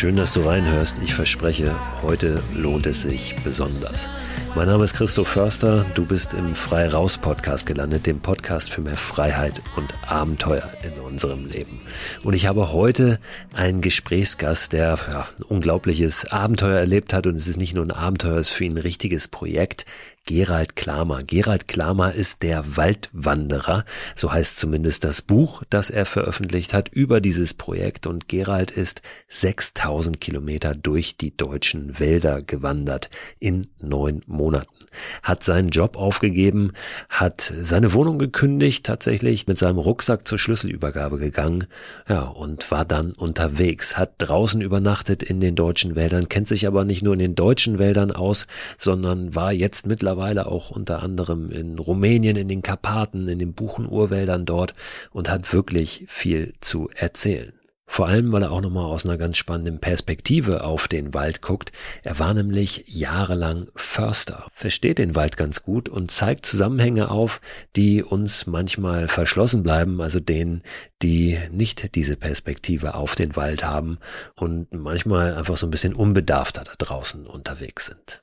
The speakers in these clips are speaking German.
Schön, dass du reinhörst. Ich verspreche, heute lohnt es sich besonders. Mein Name ist Christoph Förster, du bist im Frei Raus Podcast gelandet, dem Podcast für mehr Freiheit und Abenteuer in unserem Leben. Und ich habe heute einen Gesprächsgast, der ja, ein unglaubliches Abenteuer erlebt hat und es ist nicht nur ein Abenteuer, es ist für ihn ein richtiges Projekt. Gerald Klamer. Gerald Klamer ist der Waldwanderer, so heißt zumindest das Buch, das er veröffentlicht hat über dieses Projekt und Gerald ist 6000 Kilometer durch die deutschen Wälder gewandert in neun Monaten hat seinen Job aufgegeben, hat seine Wohnung gekündigt, tatsächlich mit seinem Rucksack zur Schlüsselübergabe gegangen, ja, und war dann unterwegs, hat draußen übernachtet in den deutschen Wäldern, kennt sich aber nicht nur in den deutschen Wäldern aus, sondern war jetzt mittlerweile auch unter anderem in Rumänien, in den Karpaten, in den Buchenurwäldern dort und hat wirklich viel zu erzählen. Vor allem, weil er auch nochmal aus einer ganz spannenden Perspektive auf den Wald guckt. Er war nämlich jahrelang Förster, versteht den Wald ganz gut und zeigt Zusammenhänge auf, die uns manchmal verschlossen bleiben, also denen, die nicht diese Perspektive auf den Wald haben und manchmal einfach so ein bisschen unbedarfter da draußen unterwegs sind.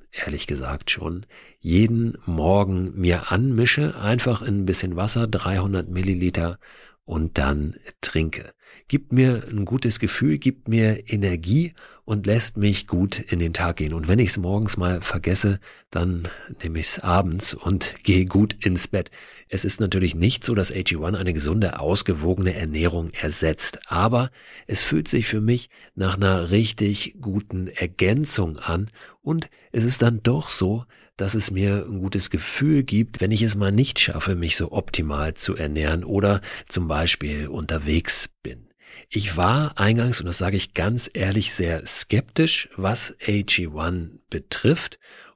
ehrlich gesagt schon, jeden Morgen mir anmische, einfach in ein bisschen Wasser, 300 Milliliter und dann trinke. Gibt mir ein gutes Gefühl, gibt mir Energie und lässt mich gut in den Tag gehen. Und wenn ich es morgens mal vergesse, dann nehme ich es abends und gehe gut ins Bett. Es ist natürlich nicht so, dass AG1 eine gesunde, ausgewogene Ernährung ersetzt, aber es fühlt sich für mich nach einer richtig guten Ergänzung an und es ist dann doch so, dass es mir ein gutes Gefühl gibt, wenn ich es mal nicht schaffe, mich so optimal zu ernähren oder zum Beispiel unterwegs bin. Ich war eingangs, und das sage ich ganz ehrlich, sehr skeptisch, was AG1 betrifft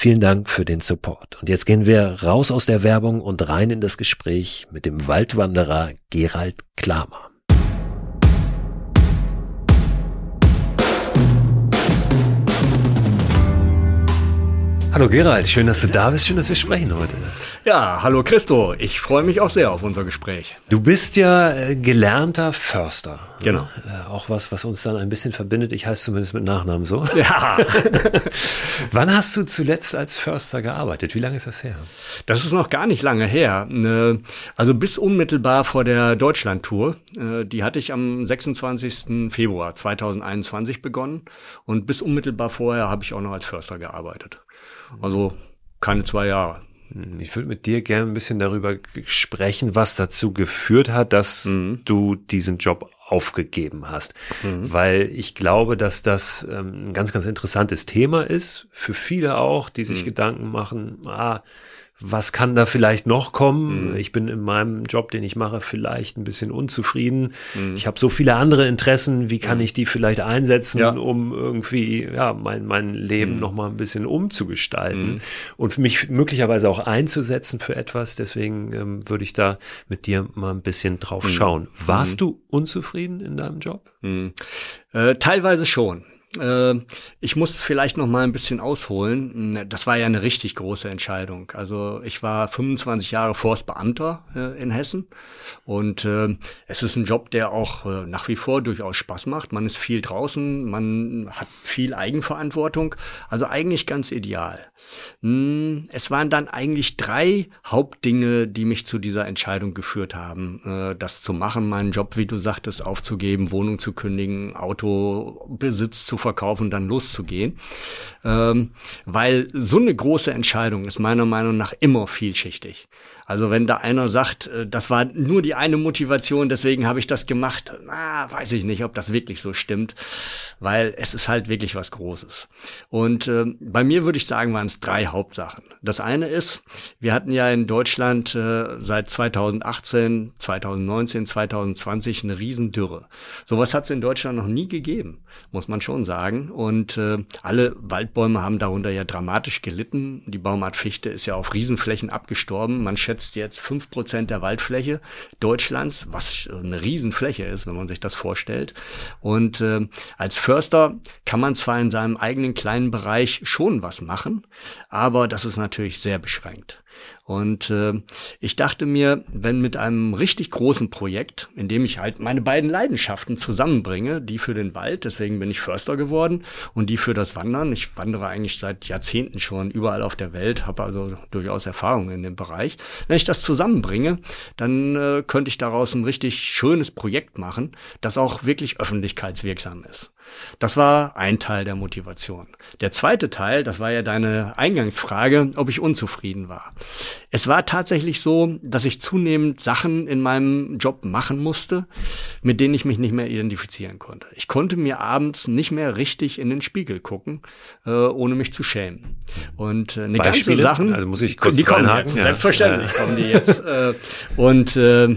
Vielen Dank für den Support. Und jetzt gehen wir raus aus der Werbung und rein in das Gespräch mit dem Waldwanderer Gerald Klamer. Hallo Gerald, schön, dass du da bist, schön, dass wir sprechen heute. Ja, hallo Christo, ich freue mich auch sehr auf unser Gespräch. Du bist ja äh, gelernter Förster. Genau. Äh, auch was, was uns dann ein bisschen verbindet. Ich heiße zumindest mit Nachnamen so. Ja. Wann hast du zuletzt als Förster gearbeitet? Wie lange ist das her? Das ist noch gar nicht lange her. Ne, also bis unmittelbar vor der Deutschlandtour. Äh, die hatte ich am 26. Februar 2021 begonnen. Und bis unmittelbar vorher habe ich auch noch als Förster gearbeitet. Also keine zwei Jahre. Hm, ich würde mit dir gerne ein bisschen darüber sprechen, was dazu geführt hat, dass mhm. du diesen Job aufgegeben hast. Mhm. Weil ich glaube, dass das ähm, ein ganz, ganz interessantes Thema ist, für viele auch, die sich mhm. Gedanken machen, ah, was kann da vielleicht noch kommen? Mhm. Ich bin in meinem Job, den ich mache, vielleicht ein bisschen unzufrieden. Mhm. Ich habe so viele andere Interessen. Wie kann mhm. ich die vielleicht einsetzen, ja. um irgendwie ja mein mein Leben mhm. noch mal ein bisschen umzugestalten mhm. und mich möglicherweise auch einzusetzen für etwas? Deswegen ähm, würde ich da mit dir mal ein bisschen drauf mhm. schauen. Warst du unzufrieden in deinem Job? Äh, teilweise schon. Äh, ich muss vielleicht noch mal ein bisschen ausholen. Das war ja eine richtig große Entscheidung. Also ich war 25 Jahre Forstbeamter äh, in Hessen und äh, es ist ein Job, der auch nach wie vor durchaus Spaß macht. Man ist viel draußen, man hat viel Eigenverantwortung. Also eigentlich ganz ideal. Hm, es waren dann eigentlich drei Hauptdinge, die mich zu dieser Entscheidung geführt haben, das zu machen, meinen Job, wie du sagtest, aufzugeben, Wohnung zu kündigen, Autobesitz zu verkaufen dann loszugehen. Ähm, weil so eine große Entscheidung ist meiner Meinung nach immer vielschichtig. Also wenn da einer sagt, äh, das war nur die eine Motivation, deswegen habe ich das gemacht, na, weiß ich nicht, ob das wirklich so stimmt, weil es ist halt wirklich was Großes. Und äh, bei mir würde ich sagen, waren es drei Hauptsachen. Das eine ist, wir hatten ja in Deutschland äh, seit 2018, 2019, 2020 eine Riesendürre. Sowas hat es in Deutschland noch nie gegeben, muss man schon sagen. Und äh, alle Waldbäume haben darunter ja dramatisch gelitten. Die Baumart Fichte ist ja auf Riesenflächen abgestorben. Man schätzt schätzt jetzt fünf Prozent der Waldfläche Deutschlands, was eine Riesenfläche ist, wenn man sich das vorstellt. Und äh, als Förster kann man zwar in seinem eigenen kleinen Bereich schon was machen, aber das ist natürlich sehr beschränkt. Und äh, ich dachte mir, wenn mit einem richtig großen Projekt, in dem ich halt meine beiden Leidenschaften zusammenbringe, die für den Wald, deswegen bin ich Förster geworden, und die für das Wandern. Ich wandere eigentlich seit Jahrzehnten schon überall auf der Welt, habe also durchaus Erfahrung in dem Bereich. Wenn ich das zusammenbringe, dann äh, könnte ich daraus ein richtig schönes Projekt machen, das auch wirklich öffentlichkeitswirksam ist. Das war ein Teil der Motivation. Der zweite Teil, das war ja deine Eingangsfrage, ob ich unzufrieden war. Es war tatsächlich so, dass ich zunehmend Sachen in meinem Job machen musste, mit denen ich mich nicht mehr identifizieren konnte. Ich konnte mir abends nicht mehr richtig in den Spiegel gucken, äh, ohne mich zu schämen. Und äh, eine Beispiele? ganze Sachen, also muss ich kurz die kommen jetzt, ja. selbstverständlich ja. kommen die jetzt. Äh, und äh,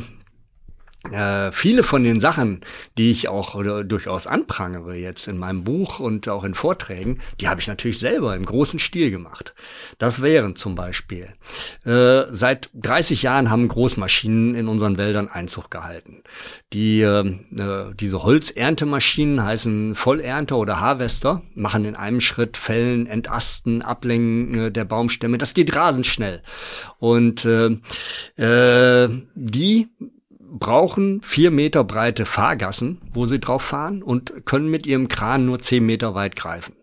äh, viele von den Sachen, die ich auch durchaus anprangere jetzt in meinem Buch und auch in Vorträgen, die habe ich natürlich selber im großen Stil gemacht. Das wären zum Beispiel, äh, seit 30 Jahren haben Großmaschinen in unseren Wäldern Einzug gehalten. Die, äh, diese Holzerntemaschinen heißen Vollernter oder Harvester, machen in einem Schritt Fällen, Entasten, Ablenken äh, der Baumstämme. Das geht rasend schnell. Und äh, äh, die brauchen vier Meter breite Fahrgassen, wo sie drauf fahren und können mit ihrem Kran nur zehn Meter weit greifen.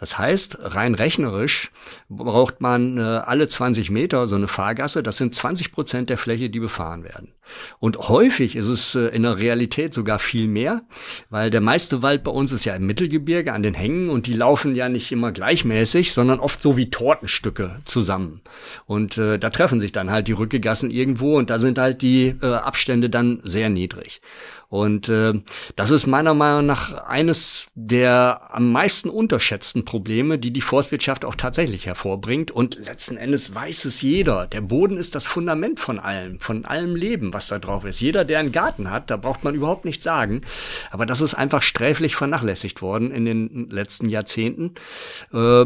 Das heißt, rein rechnerisch braucht man äh, alle 20 Meter so eine Fahrgasse. Das sind 20 Prozent der Fläche, die befahren werden. Und häufig ist es äh, in der Realität sogar viel mehr, weil der meiste Wald bei uns ist ja im Mittelgebirge an den Hängen und die laufen ja nicht immer gleichmäßig, sondern oft so wie Tortenstücke zusammen. Und äh, da treffen sich dann halt die Rückegassen irgendwo und da sind halt die Abstände dann sehr niedrig. Und äh, das ist meiner Meinung nach eines der am meisten unterschätzten Probleme, die die Forstwirtschaft auch tatsächlich hervorbringt. Und letzten Endes weiß es jeder. Der Boden ist das Fundament von allem, von allem Leben, was da drauf ist. Jeder, der einen Garten hat, da braucht man überhaupt nichts sagen. Aber das ist einfach sträflich vernachlässigt worden in den letzten Jahrzehnten. Äh,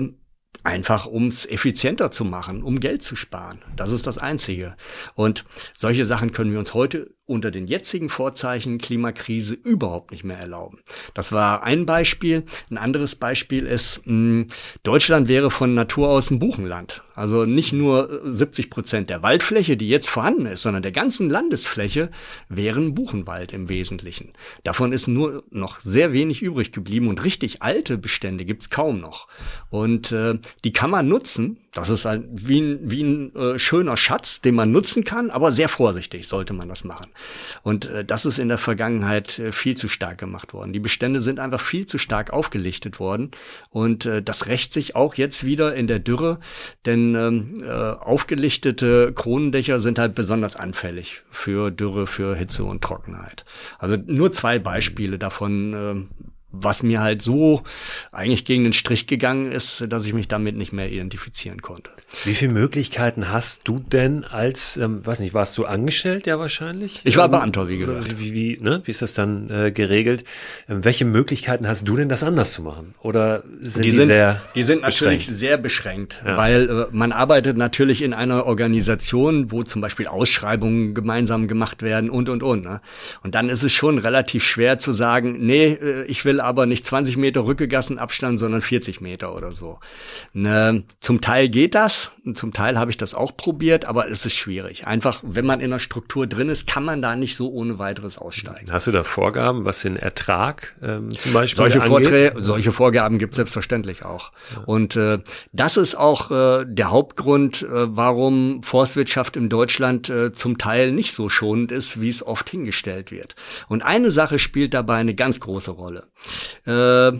Einfach um es effizienter zu machen, um Geld zu sparen. Das ist das Einzige. Und solche Sachen können wir uns heute unter den jetzigen Vorzeichen Klimakrise überhaupt nicht mehr erlauben. Das war ein Beispiel. Ein anderes Beispiel ist, mh, hm, Deutschland wäre von Natur aus ein Buchenland. Also nicht nur 70 Prozent der Waldfläche, die jetzt vorhanden ist, sondern der ganzen Landesfläche wären Buchenwald im Wesentlichen. Davon ist nur noch sehr wenig übrig geblieben und richtig alte Bestände gibt's kaum noch. Und äh, die kann man nutzen, Das ist ein, wie ein, wie ein äh, schöner Schatz, den man nutzen kann, aber sehr vorsichtig sollte man das machen. Und äh, das ist in der Vergangenheit äh, viel zu stark gemacht worden. Die Bestände sind einfach viel zu stark aufgelichtet worden und äh, das rächt sich auch jetzt wieder in der Dürre, denn ähm, äh, aufgelichtete Kronendächer sind halt besonders anfällig für Dürre, für Hitze und Trockenheit. Also nur zwei Beispiele davon, äh, was mir halt so eigentlich gegen den Strich gegangen ist, dass ich mich damit nicht mehr identifizieren konnte. Wie viele Möglichkeiten hast du denn als, ähm, weiß nicht, warst du angestellt ja wahrscheinlich? Ich war ähm, Beamter, wie gesagt. Wie, wie, ne? wie ist das dann äh, geregelt? Ähm, welche Möglichkeiten hast du denn, das anders zu machen? Oder sind die, die sind, sehr Die sind natürlich beschränkt? sehr beschränkt, ja. weil äh, man arbeitet natürlich in einer Organisation, wo zum Beispiel Ausschreibungen gemeinsam gemacht werden und, und, und. Ne? Und dann ist es schon relativ schwer zu sagen, nee, äh, ich will aber nicht 20 Meter Rückegassenabstand, sondern 40 Meter oder so. Ne, zum Teil geht das, zum Teil habe ich das auch probiert, aber es ist schwierig. Einfach, wenn man in der Struktur drin ist, kann man da nicht so ohne weiteres aussteigen. Hast du da Vorgaben, was den Ertrag ähm, zum Beispiel solche angeht? Vorträge, solche Vorgaben gibt es selbstverständlich auch. Ja. Und äh, das ist auch äh, der Hauptgrund, äh, warum Forstwirtschaft in Deutschland äh, zum Teil nicht so schonend ist, wie es oft hingestellt wird. Und eine Sache spielt dabei eine ganz große Rolle. Äh,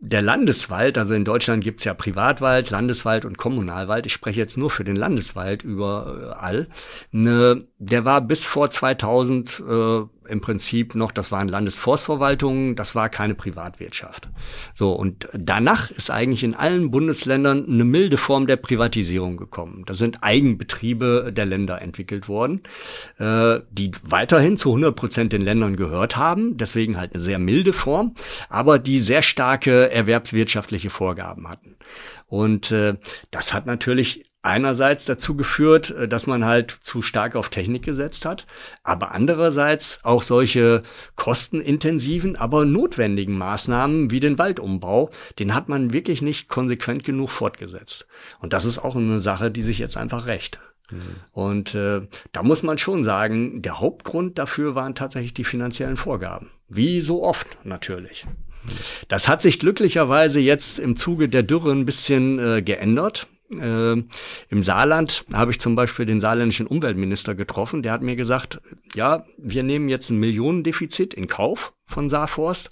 der Landeswald, also in Deutschland gibt's ja Privatwald, Landeswald und Kommunalwald. Ich spreche jetzt nur für den Landeswald überall. Ne, der war bis vor 2000 äh, im Prinzip noch, das waren Landesforstverwaltungen, das war keine Privatwirtschaft. So, und danach ist eigentlich in allen Bundesländern eine milde Form der Privatisierung gekommen. Da sind Eigenbetriebe der Länder entwickelt worden, äh, die weiterhin zu 100 Prozent den Ländern gehört haben, deswegen halt eine sehr milde Form, aber die sehr starke erwerbswirtschaftliche Vorgaben hatten. Und äh, das hat natürlich einerseits dazu geführt, äh, dass man halt zu stark auf Technik gesetzt hat, aber andererseits auch solche kostenintensiven, aber notwendigen Maßnahmen wie den Waldumbau, den hat man wirklich nicht konsequent genug fortgesetzt. Und das ist auch eine Sache, die sich jetzt einfach rächt. Mhm. Und äh, da muss man schon sagen, der Hauptgrund dafür waren tatsächlich die finanziellen Vorgaben. Wie so oft natürlich. Das hat sich glücklicherweise jetzt im Zuge der Dürre ein bisschen äh, geändert. Äh, Im Saarland habe ich zum Beispiel den saarländischen Umweltminister getroffen. Der hat mir gesagt, ja, wir nehmen jetzt ein Millionendefizit in Kauf von Saarforst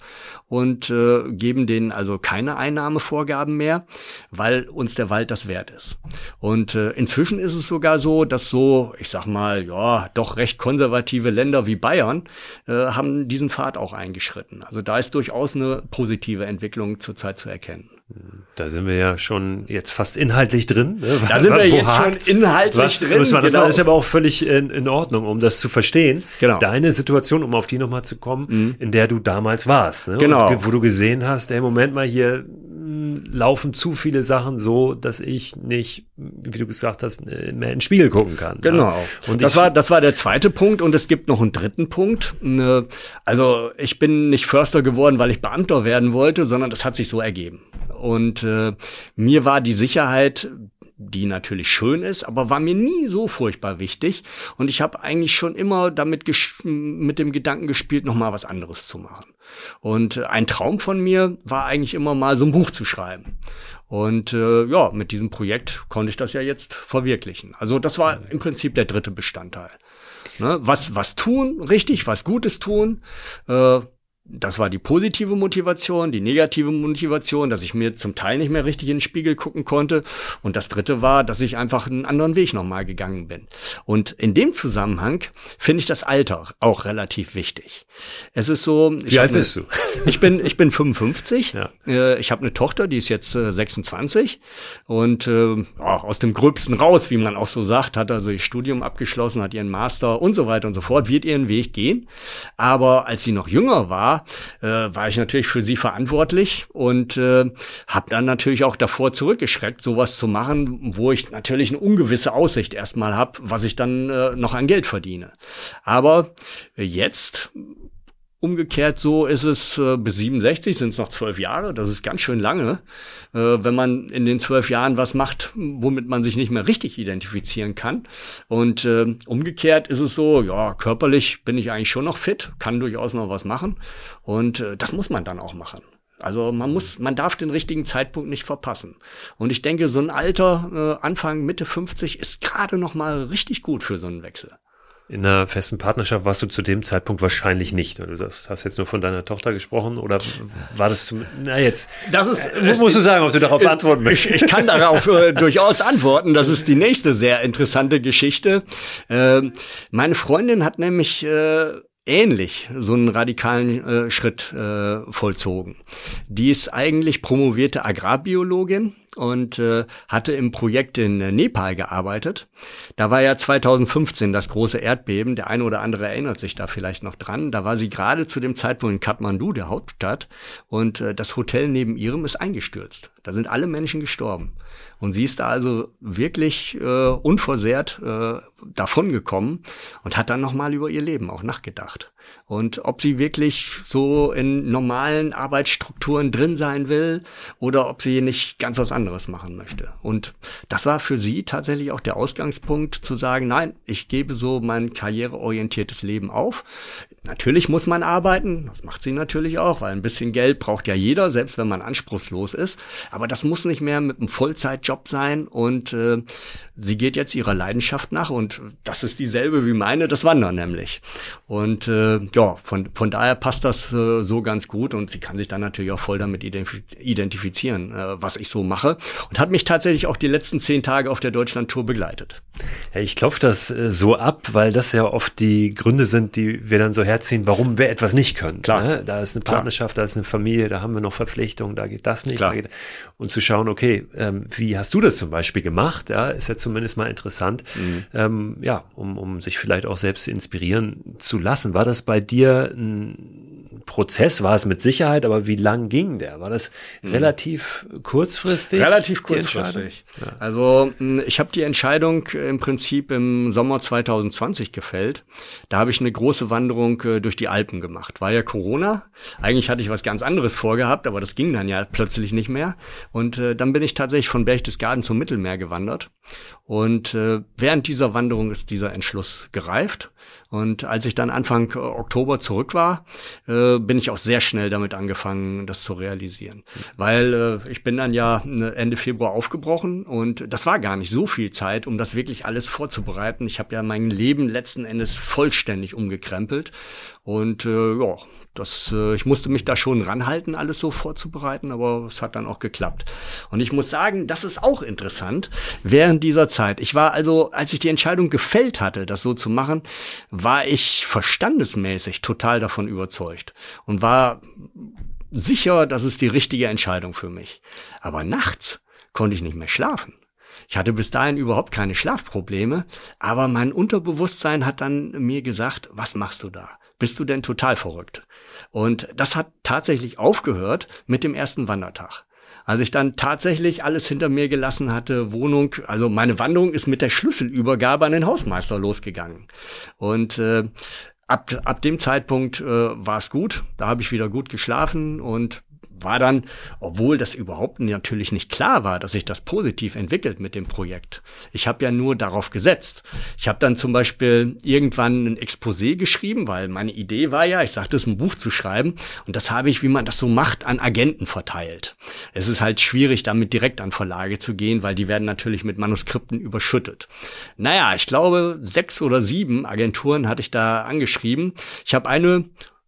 und äh, geben denen also keine Einnahmevorgaben mehr, weil uns der Wald das wert ist. Und äh, inzwischen ist es sogar so, dass so, ich sag mal, ja, doch recht konservative Länder wie Bayern äh, haben diesen Pfad auch eingeschritten. Also da ist durchaus eine positive Entwicklung zurzeit zu erkennen. Da sind wir ja schon jetzt fast inhaltlich drin. Ne? Da sind wir jetzt hakt's? schon inhaltlich Was, drin. Das genau. ist aber auch völlig in, in, Ordnung, um das zu verstehen. Genau. Deine Situation, um auf die nochmal zu kommen, mhm. in der du damals warst. Ne? Genau. Und wo du gesehen hast, ey, Moment mal, hier hm, laufen zu viele Sachen so, dass ich nicht, wie du gesagt hast, äh, mehr in den Spiegel gucken kann. Genau. Und das war, das war der zweite Punkt und es gibt noch einen dritten Punkt. Also ich bin nicht Förster geworden, weil ich Beamter werden wollte, sondern das hat sich so ergeben. Und äh, mir war die Sicherheit die natürlich schön ist, aber war mir nie so furchtbar wichtig. Und ich habe eigentlich schon immer damit mit dem Gedanken gespielt, noch mal was anderes zu machen. Und äh, ein Traum von mir war eigentlich immer mal so ein Buch zu schreiben. Und äh, ja, mit diesem Projekt konnte ich das ja jetzt verwirklichen. Also das war im Prinzip der dritte Bestandteil. Ne? Was, was tun, richtig, was Gutes tun. Äh, das war die positive Motivation, die negative Motivation, dass ich mir zum Teil nicht mehr richtig in den Spiegel gucken konnte. Und das dritte war, dass ich einfach einen anderen Weg nochmal gegangen bin. Und in dem Zusammenhang finde ich das Alter auch relativ wichtig. Es ist so. Wie alt bist du? Ich bin, ich bin 55. Ja. Äh, ich habe eine Tochter, die ist jetzt 26. Äh, und äh, aus dem Gröbsten raus, wie man auch so sagt, hat also ihr Studium abgeschlossen, hat ihren Master und so weiter und so fort, wird ihren Weg gehen. Aber als sie noch jünger war, äh, war ich natürlich für sie verantwortlich und äh, habe dann natürlich auch davor zurückgeschreckt, sowas zu machen, wo ich natürlich eine ungewisse Aussicht erstmal habe, was ich dann äh, noch an Geld verdiene. Aber jetzt Umgekehrt so ist es äh, bis 67 sind es noch zwölf Jahre. Das ist ganz schön lange, äh, wenn man in den zwölf Jahren was macht, womit man sich nicht mehr richtig identifizieren kann. Und äh, umgekehrt ist es so, ja, körperlich bin ich eigentlich schon noch fit, kann durchaus noch was machen. Und äh, das muss man dann auch machen. Also man muss, man darf den richtigen Zeitpunkt nicht verpassen. Und ich denke, so ein Alter, äh, Anfang, Mitte 50, ist gerade noch mal richtig gut für so einen Wechsel. In einer festen Partnerschaft warst du zu dem Zeitpunkt wahrscheinlich nicht. Du hast jetzt nur von deiner Tochter gesprochen oder war das zum, na jetzt, das ist, äh, musst du sagen, ob du darauf ich, antworten möchtest. Ich, ich kann darauf äh, durchaus antworten. Das ist die nächste sehr interessante Geschichte. Äh, meine Freundin hat nämlich äh, ähnlich so einen radikalen äh, Schritt äh, vollzogen. Die ist eigentlich promovierte Agrarbiologin und äh, hatte im Projekt in Nepal gearbeitet. Da war ja 2015 das große Erdbeben. Der eine oder andere erinnert sich da vielleicht noch dran. Da war sie gerade zu dem Zeitpunkt in Kathmandu, der Hauptstadt, und äh, das Hotel neben ihrem ist eingestürzt. Da sind alle Menschen gestorben. Und sie ist da also wirklich äh, unversehrt äh, davongekommen und hat dann nochmal über ihr Leben auch nachgedacht. Und ob sie wirklich so in normalen Arbeitsstrukturen drin sein will oder ob sie nicht ganz was anderes machen möchte. Und das war für sie tatsächlich auch der Ausgangspunkt zu sagen, nein, ich gebe so mein karriereorientiertes Leben auf. Natürlich muss man arbeiten, das macht sie natürlich auch, weil ein bisschen Geld braucht ja jeder, selbst wenn man anspruchslos ist. Aber das muss nicht mehr mit einem Vollzeitjob sein und äh, sie geht jetzt ihrer Leidenschaft nach und das ist dieselbe wie meine, das Wandern nämlich. Und äh, ja, von, von daher passt das äh, so ganz gut und sie kann sich dann natürlich auch voll damit identifizieren, äh, was ich so mache und hat mich tatsächlich auch die letzten zehn Tage auf der Deutschland-Tour begleitet. Ja, ich klopfe das äh, so ab, weil das ja oft die Gründe sind, die wir dann so herziehen, warum wir etwas nicht können. Klar. Ne? Da ist eine Partnerschaft, Klar. da ist eine Familie, da haben wir noch Verpflichtungen, da geht das nicht. Da geht, und zu schauen, okay, ähm, wie hast du das zum Beispiel gemacht? Ja, ist jetzt zumindest mal interessant, mhm. ähm, ja, um, um sich vielleicht auch selbst inspirieren zu lassen. War das bei dir ein Prozess? War es mit Sicherheit, aber wie lang ging der? War das mhm. relativ kurzfristig? Relativ kurzfristig. Ja. Also ich habe die Entscheidung im Prinzip im Sommer 2020 gefällt. Da habe ich eine große Wanderung äh, durch die Alpen gemacht. War ja Corona. Eigentlich hatte ich was ganz anderes vorgehabt, aber das ging dann ja plötzlich nicht mehr. Und äh, dann bin ich tatsächlich von Berchtesgaden zum Mittelmeer gewandert. Und äh, während dieser Wanderung ist dieser Entschluss gereift. Und als ich dann Anfang Oktober zurück war, äh, bin ich auch sehr schnell damit angefangen, das zu realisieren. Weil äh, ich bin dann ja äh, Ende Februar aufgebrochen und das war gar nicht so viel Zeit, um das wirklich alles vorzubereiten. Ich habe ja mein Leben letzten Endes vollständig umgekrempelt. Und äh, ja, das, äh, ich musste mich da schon ranhalten, alles so vorzubereiten, aber es hat dann auch geklappt. Und ich muss sagen, das ist auch interessant. Während dieser Zeit, ich war also, als ich die Entscheidung gefällt hatte, das so zu machen, war ich verstandesmäßig total davon überzeugt und war sicher, das ist die richtige Entscheidung für mich. Aber nachts konnte ich nicht mehr schlafen. Ich hatte bis dahin überhaupt keine Schlafprobleme, aber mein Unterbewusstsein hat dann mir gesagt, was machst du da? Bist du denn total verrückt? Und das hat tatsächlich aufgehört mit dem ersten Wandertag. Als ich dann tatsächlich alles hinter mir gelassen hatte, Wohnung, also meine Wanderung ist mit der Schlüsselübergabe an den Hausmeister losgegangen. Und äh, ab, ab dem Zeitpunkt äh, war es gut. Da habe ich wieder gut geschlafen und war dann, obwohl das überhaupt natürlich nicht klar war, dass sich das positiv entwickelt mit dem Projekt. Ich habe ja nur darauf gesetzt. Ich habe dann zum Beispiel irgendwann ein Exposé geschrieben, weil meine Idee war ja, ich sagte es, ein Buch zu schreiben. Und das habe ich, wie man das so macht, an Agenten verteilt. Es ist halt schwierig, damit direkt an Verlage zu gehen, weil die werden natürlich mit Manuskripten überschüttet. Naja, ich glaube, sechs oder sieben Agenturen hatte ich da angeschrieben. Ich habe eine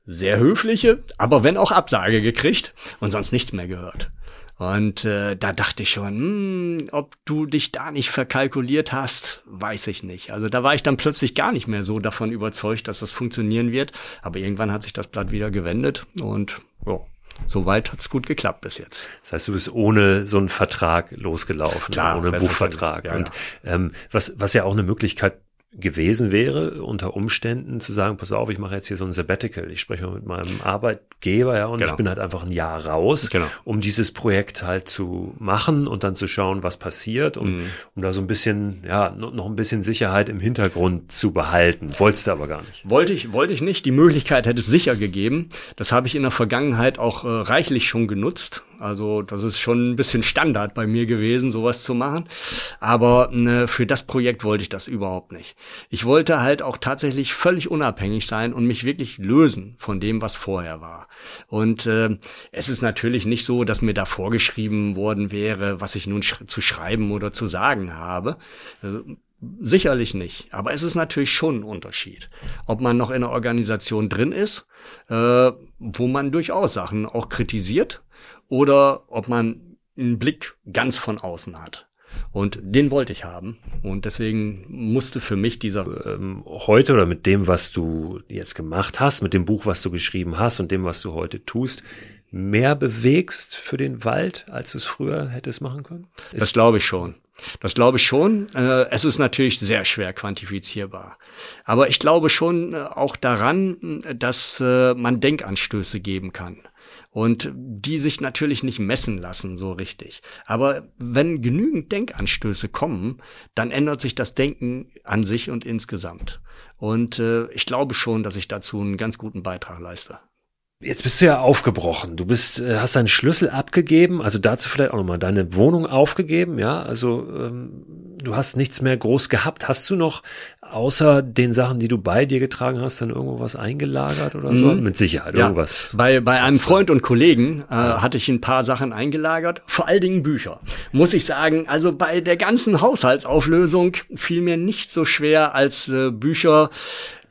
sehr höfliche, aber wenn auch Absage gekriegt und sonst nichts mehr gehört. Und äh, da dachte ich schon, hm, ob du dich da nicht verkalkuliert hast, weiß ich nicht. Also da war ich dann plötzlich gar nicht mehr so davon überzeugt, dass das funktionieren wird. Aber irgendwann hat sich das Blatt wieder gewendet und ja, soweit hat's gut geklappt bis jetzt. Das heißt, du bist ohne so einen Vertrag losgelaufen, Klar, ohne Buchvertrag. Ja, und ähm, was, was ja auch eine Möglichkeit gewesen wäre, unter Umständen zu sagen, pass auf, ich mache jetzt hier so ein Sabbatical. Ich spreche mal mit meinem Arbeitgeber, ja, und genau. ich bin halt einfach ein Jahr raus, genau. um dieses Projekt halt zu machen und dann zu schauen, was passiert, um, mhm. um da so ein bisschen, ja, noch ein bisschen Sicherheit im Hintergrund zu behalten. Wolltest du aber gar nicht. Wollte ich, wollte ich nicht. Die Möglichkeit hätte es sicher gegeben. Das habe ich in der Vergangenheit auch äh, reichlich schon genutzt Also das ist schon ein bisschen Standard bei mir gewesen, sowas zu machen. Aber ne, für das Projekt wollte ich das überhaupt nicht. Ich wollte halt auch tatsächlich völlig unabhängig sein und mich wirklich lösen von dem, was vorher war. Und äh, es ist natürlich nicht so, dass mir da vorgeschrieben worden wäre, was ich nun sch zu schreiben oder zu sagen habe. Also, Sicherlich nicht, aber es ist natürlich schon ein Unterschied, ob man noch in einer Organisation drin ist, äh, wo man durchaus Sachen auch kritisiert, oder ob man einen Blick ganz von außen hat. Und den wollte ich haben. Und deswegen musste für mich dieser. Ähm, heute oder mit dem, was du jetzt gemacht hast, mit dem Buch, was du geschrieben hast und dem, was du heute tust, mehr bewegst für den Wald, als du es früher hättest machen können? Ist das glaube ich schon. Das glaube ich schon. Äh, es ist natürlich sehr schwer quantifizierbar. Aber ich glaube schon äh, auch daran, dass äh, man Denkanstöße geben kann. Und die sich natürlich nicht messen lassen so richtig. Aber wenn genügend Denkanstöße kommen, dann ändert sich das Denken an sich und insgesamt. Und ich glaube schon, dass ich dazu einen ganz guten Beitrag leiste. Jetzt bist du ja aufgebrochen. Du bist, äh, hast deinen Schlüssel abgegeben, also dazu vielleicht auch nochmal deine Wohnung aufgegeben, ja. Also ähm, du hast nichts mehr groß gehabt. Hast du noch außer den Sachen, die du bei dir getragen hast, dann irgendwo was eingelagert oder so? Mhm. Mit Sicherheit, ja. irgendwas. Bei, bei einem Freund und Kollegen äh, ja. hatte ich ein paar Sachen eingelagert, vor allen Dingen Bücher. Muss ich sagen, also bei der ganzen Haushaltsauflösung fiel mir nicht so schwer als äh, Bücher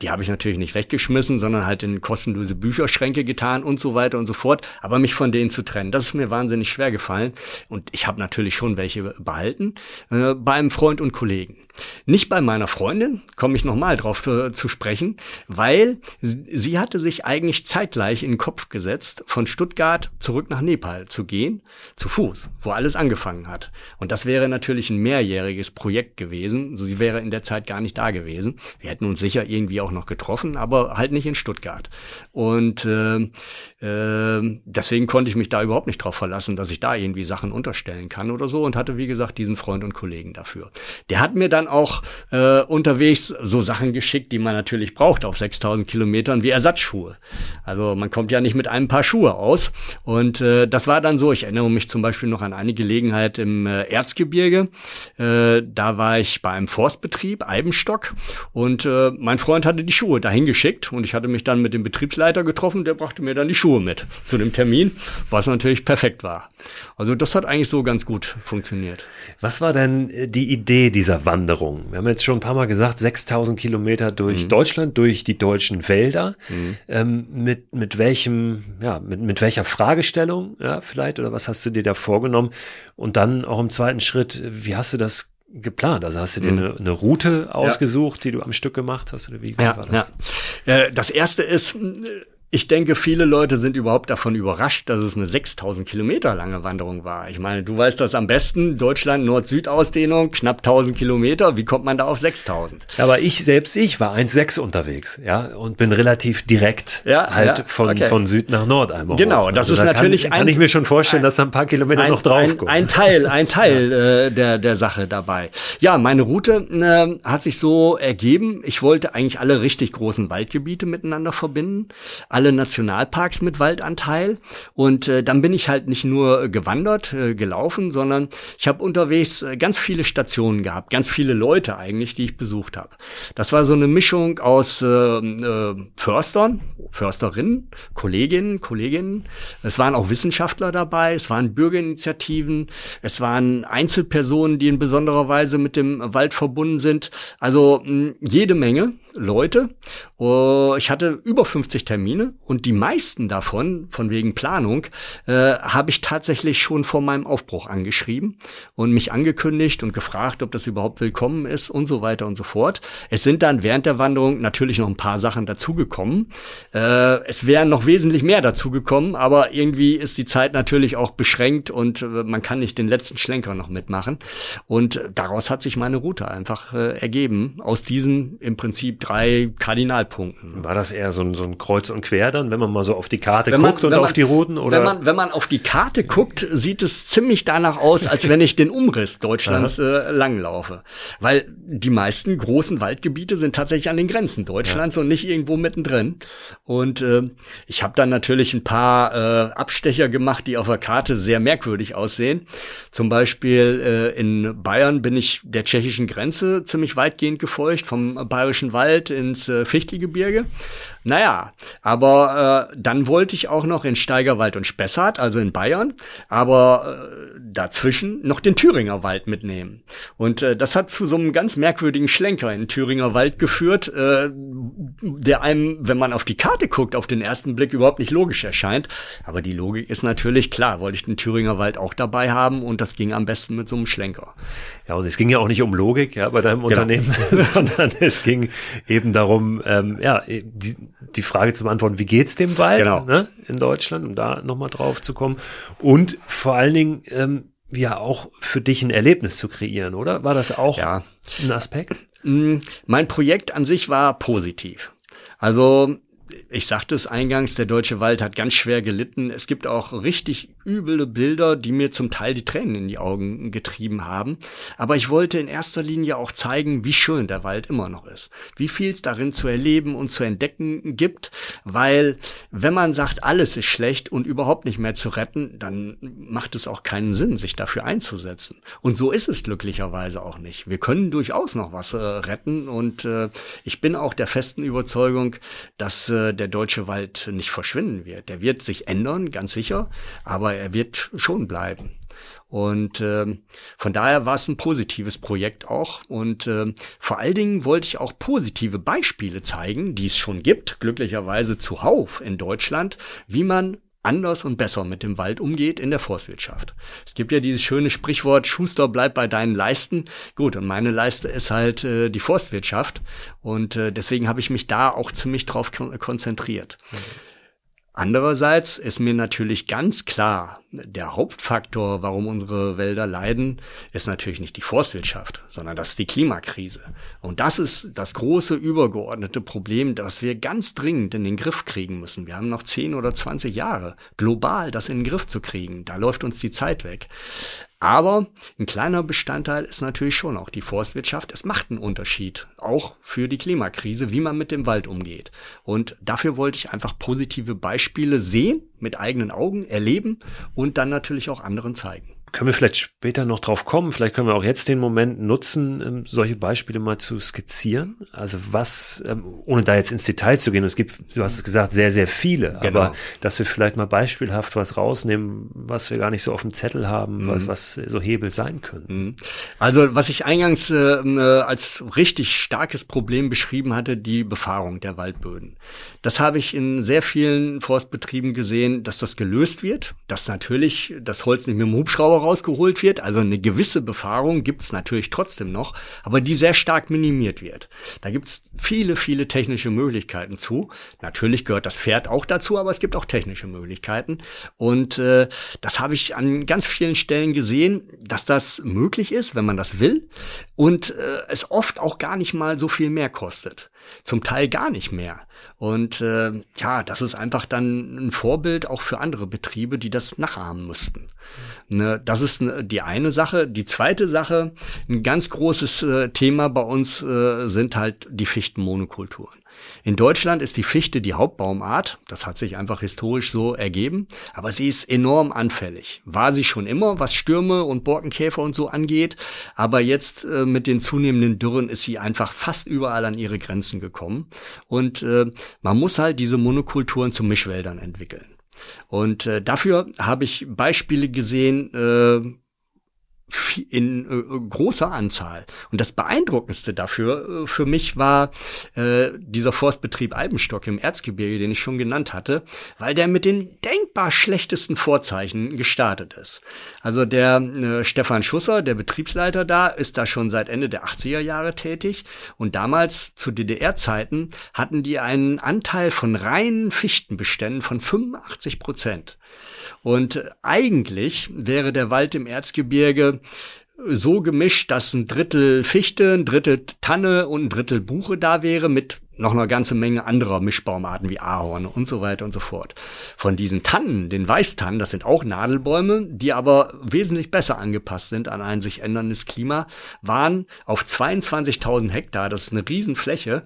die habe ich natürlich nicht weggeschmissen, sondern halt in kostenlose Bücherschränke getan und so weiter und so fort. Aber mich von denen zu trennen, das ist mir wahnsinnig schwer gefallen. Und ich habe natürlich schon welche behalten äh, beim Freund und Kollegen. Nicht bei meiner Freundin, komme ich nochmal drauf zu, zu, sprechen, weil sie hatte sich eigentlich zeitgleich in den Kopf gesetzt, von Stuttgart zurück nach Nepal zu gehen, zu Fuß, wo alles angefangen hat. Und das wäre natürlich ein mehrjähriges Projekt gewesen. Sie wäre in der Zeit gar nicht da gewesen. Wir hätten uns sicher irgendwie auch noch getroffen, aber halt nicht in Stuttgart. Und äh, äh, deswegen konnte ich mich da überhaupt nicht drauf verlassen, dass ich da irgendwie Sachen unterstellen kann oder so und hatte, wie gesagt, diesen Freund und Kollegen dafür. Der hat mir dann auch äh, unterwegs so Sachen geschickt, die man natürlich braucht auf 6000 Kilometern, wie Ersatzschuhe. Also man kommt ja nicht mit einem Paar Schuhe aus. Und äh, das war dann so, ich erinnere mich zum Beispiel noch an eine Gelegenheit im äh, Erzgebirge. Äh, da war ich bei einem Forstbetrieb, Eibenstock, und äh, mein Freund hatte die Schuhe dahin geschickt und ich hatte mich dann mit dem Betriebsleiter getroffen, der brachte mir dann die Schuhe mit zu dem Termin, was natürlich perfekt war. Also das hat eigentlich so ganz gut funktioniert. Was war denn äh, die Idee dieser Wanderung? Wir haben jetzt schon ein paar Mal gesagt, 6000 Kilometer durch mhm. Deutschland, durch die deutschen Wälder. Mhm. Ähm, mit, mit welchem, ja, mit, mit welcher Fragestellung, ja, vielleicht, oder was hast du dir da vorgenommen? Und dann auch im zweiten Schritt, wie hast du das geplant? Also hast du dir mhm. eine, eine, Route ausgesucht, ja. die du am Stück gemacht hast? Oder wie ja, war das? Ja. Äh, das erste ist, ich denke, viele Leute sind überhaupt davon überrascht, dass es eine 6000 Kilometer lange Wanderung war. Ich meine, du weißt das am besten. Deutschland Nord-Süd-Ausdehnung, knapp 1000 Kilometer. Wie kommt man da auf 6000? Aber ich, selbst ich war 1,6 unterwegs, ja, und bin relativ direkt ja, halt ja, von, okay. von Süd nach Nord einmal. Genau, hoch. das also ist da natürlich kann, ein, kann ich mir schon vorstellen, ein, dass da ein paar Kilometer ein, noch draufkommen. Ein, ein Teil, ein Teil ja. äh, der, der Sache dabei. Ja, meine Route äh, hat sich so ergeben. Ich wollte eigentlich alle richtig großen Waldgebiete miteinander verbinden alle Nationalparks mit Waldanteil. Und äh, dann bin ich halt nicht nur gewandert, äh, gelaufen, sondern ich habe unterwegs äh, ganz viele Stationen gehabt, ganz viele Leute eigentlich, die ich besucht habe. Das war so eine Mischung aus äh, äh, Förstern, Försterinnen, Kolleginnen, Kolleginnen. Es waren auch Wissenschaftler dabei, es waren Bürgerinitiativen, es waren Einzelpersonen, die in besonderer Weise mit dem Wald verbunden sind. Also mh, jede Menge. Leute. Uh, ich hatte über 50 Termine und die meisten davon, von wegen Planung, äh, habe ich tatsächlich schon vor meinem Aufbruch angeschrieben und mich angekündigt und gefragt, ob das überhaupt willkommen ist und so weiter und so fort. Es sind dann während der Wanderung natürlich noch ein paar Sachen dazugekommen. Äh, es wären noch wesentlich mehr dazugekommen, aber irgendwie ist die Zeit natürlich auch beschränkt und äh, man kann nicht den letzten Schlenker noch mitmachen. Und daraus hat sich meine Route einfach äh, ergeben, aus diesen im Prinzip drei Kardinalpunkten. War das eher so ein, so ein Kreuz und Quer dann, wenn man mal so auf die Karte man, guckt und man, auf die Routen? Oder? Wenn man, wenn man auf die Karte guckt, sieht es ziemlich danach aus, als wenn ich den Umriss Deutschlands äh, langlaufe. Weil die meisten großen Waldgebiete sind tatsächlich an den Grenzen Deutschlands ja. und nicht irgendwo mittendrin. Und äh, ich habe dann natürlich ein paar äh, Abstecher gemacht, die auf der Karte sehr merkwürdig aussehen. Zum Beispiel äh, in Bayern bin ich der tschechischen Grenze ziemlich weitgehend gefolgt, vom Bayerischen Wald ins äh, Fichtelgebirge. Naja, aber äh, dann wollte ich auch noch in Steigerwald und Spessart, also in Bayern, aber äh, dazwischen noch den Thüringer Wald mitnehmen. Und äh, das hat zu so einem ganz merkwürdigen Schlenker in Thüringer Wald geführt, äh, der einem, wenn man auf die Karte guckt, auf den ersten Blick überhaupt nicht logisch erscheint. Aber die Logik ist natürlich klar, wollte ich den Thüringer Wald auch dabei haben und das ging am besten mit so einem Schlenker. Ja, und es ging ja auch nicht um Logik ja, bei deinem genau. Unternehmen, sondern es ging eben darum, ähm, ja, die, die Frage zu beantworten, wie geht's dem Wald genau. ne, in Deutschland, um da nochmal drauf zu kommen. Und vor allen Dingen, ähm, ja, auch für dich ein Erlebnis zu kreieren, oder? War das auch ja. ein Aspekt? Mm, mein Projekt an sich war positiv. Also ich sagte es eingangs, der deutsche Wald hat ganz schwer gelitten. Es gibt auch richtig üble Bilder, die mir zum Teil die Tränen in die Augen getrieben haben. Aber ich wollte in erster Linie auch zeigen, wie schön der Wald immer noch ist. Wie viel es darin zu erleben und zu entdecken gibt. Weil wenn man sagt, alles ist schlecht und überhaupt nicht mehr zu retten, dann macht es auch keinen Sinn, sich dafür einzusetzen. Und so ist es glücklicherweise auch nicht. Wir können durchaus noch was äh, retten und äh, ich bin auch der festen Überzeugung, dass äh, der deutsche Wald nicht verschwinden wird. Der wird sich ändern, ganz sicher, aber er wird schon bleiben. Und äh, von daher war es ein positives Projekt auch. Und äh, vor allen Dingen wollte ich auch positive Beispiele zeigen, die es schon gibt, glücklicherweise zuhauf in Deutschland, wie man anders und besser mit dem Wald umgeht in der Forstwirtschaft. Es gibt ja dieses schöne Sprichwort, Schuster bleibt bei deinen Leisten. Gut, und meine Leiste ist halt äh, die Forstwirtschaft. Und äh, deswegen habe ich mich da auch ziemlich drauf konzentriert. Mhm. Andererseits ist mir natürlich ganz klar, der Hauptfaktor, warum unsere Wälder leiden, ist natürlich nicht die Forstwirtschaft, sondern das ist die Klimakrise. Und das ist das große übergeordnete Problem, das wir ganz dringend in den Griff kriegen müssen. Wir haben noch 10 oder 20 Jahre global das in den Griff zu kriegen. Da läuft uns die Zeit weg. Aber ein kleiner Bestandteil ist natürlich schon auch die Forstwirtschaft. Es macht einen Unterschied, auch für die Klimakrise, wie man mit dem Wald umgeht. Und dafür wollte ich einfach positive Beispiele sehen, mit eigenen Augen erleben und dann natürlich auch anderen zeigen können wir vielleicht später noch drauf kommen. Vielleicht können wir auch jetzt den Moment nutzen, ähm, solche Beispiele mal zu skizzieren. Also was, ähm, ohne da jetzt ins Detail zu gehen, es gibt, du hast es gesagt, sehr, sehr viele, genau. aber dass wir vielleicht mal beispielhaft was rausnehmen, was wir gar nicht so auf dem Zettel haben, mhm. was, was so Hebel sein können. Mhm. Also was ich eingangs äh, äh, als richtig starkes Problem beschrieben hatte, die Befahrung der Waldböden. Das habe ich in sehr vielen Forstbetrieben gesehen, dass das gelöst wird, dass natürlich das Holz nicht mit dem Hubschrauber rausgeholt wird. Also eine gewisse Befahrung gibt's natürlich trotzdem noch, aber die sehr stark minimiert wird. Da gibt's viele, viele technische Möglichkeiten zu. Natürlich gehört das Pferd auch dazu, aber es gibt auch technische Möglichkeiten. Und äh, das habe ich an ganz vielen Stellen gesehen, dass das möglich ist, wenn man das will. Und äh, es oft auch gar nicht mal so viel mehr kostet. Zum Teil gar nicht mehr. Und äh, ja, das ist einfach dann ein Vorbild auch für andere Betriebe, die das nachahmen müssten. Ne, das ist die eine Sache. Die zweite Sache, ein ganz großes äh, Thema bei uns äh, sind halt die Fichtenmonokulturen. In Deutschland ist die Fichte die Hauptbaumart. Das hat sich einfach historisch so ergeben. Aber sie ist enorm anfällig. War sie schon immer, was Stürme und Borkenkäfer und so angeht. Aber jetzt äh, mit den zunehmenden Dürren ist sie einfach fast überall an ihre Grenzen gekommen. Und äh, man muss halt diese Monokulturen zu Mischwäldern entwickeln. Und äh, dafür habe ich Beispiele gesehen, äh, in äh, großer Anzahl. Und das Beeindruckendste dafür äh, für mich war äh, dieser Forstbetrieb Albenstock im Erzgebirge, den ich schon genannt hatte, weil der mit den denkbar schlechtesten Vorzeichen gestartet ist. Also der äh, Stefan Schusser, der Betriebsleiter da, ist da schon seit Ende der 80er Jahre tätig und damals zu DDR-Zeiten hatten die einen Anteil von reinen Fichtenbeständen von 85 Prozent. Und eigentlich wäre der Wald im Erzgebirge so gemischt, dass ein Drittel Fichte, ein Drittel Tanne und ein Drittel Buche da wäre mit noch eine ganze Menge anderer Mischbaumarten wie Ahorn und so weiter und so fort. Von diesen Tannen, den Weißtannen, das sind auch Nadelbäume, die aber wesentlich besser angepasst sind an ein sich änderndes Klima, waren auf 22.000 Hektar, das ist eine Riesenfläche,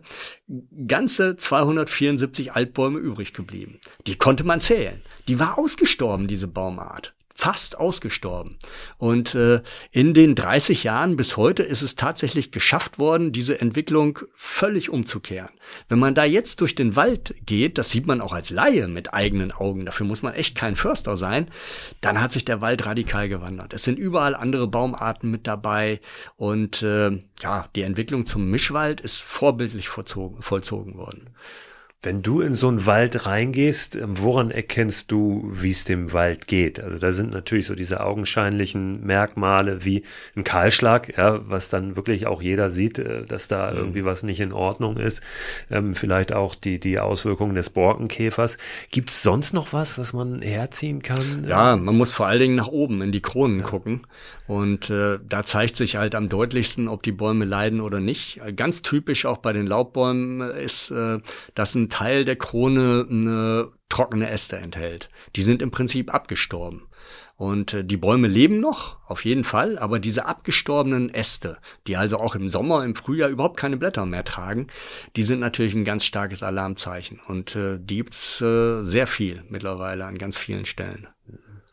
ganze 274 Altbäume übrig geblieben. Die konnte man zählen. Die war ausgestorben, diese Baumart fast ausgestorben. Und äh, in den 30 Jahren bis heute ist es tatsächlich geschafft worden, diese Entwicklung völlig umzukehren. Wenn man da jetzt durch den Wald geht, das sieht man auch als Laie mit eigenen Augen, dafür muss man echt kein Förster sein, dann hat sich der Wald radikal gewandert. Es sind überall andere Baumarten mit dabei und äh, ja, die Entwicklung zum Mischwald ist vorbildlich vollzogen, vollzogen worden. Wenn du in so einen Wald reingehst, ähm, woran erkennst du, wie es dem Wald geht? Also da sind natürlich so diese augenscheinlichen Merkmale wie ein Kahlschlag, ja, was dann wirklich auch jeder sieht, äh, dass da mhm. irgendwie was nicht in Ordnung ist. Ähm, vielleicht auch die, die Auswirkungen des Borkenkäfers. Gibt es sonst noch was, was man herziehen kann? Ja, man muss vor allen Dingen nach oben in die Kronen ja. gucken. Und äh, da zeigt sich halt am deutlichsten, ob die Bäume leiden oder nicht. Ganz typisch auch bei den Laubbäumen ist, äh, dass ein Teil der Krone eine trockene Äste enthält. Die sind im Prinzip abgestorben. Und äh, die Bäume leben noch, auf jeden Fall, aber diese abgestorbenen Äste, die also auch im Sommer, im Frühjahr überhaupt keine Blätter mehr tragen, die sind natürlich ein ganz starkes Alarmzeichen. Und äh, die gibt's äh, sehr viel mittlerweile an ganz vielen Stellen.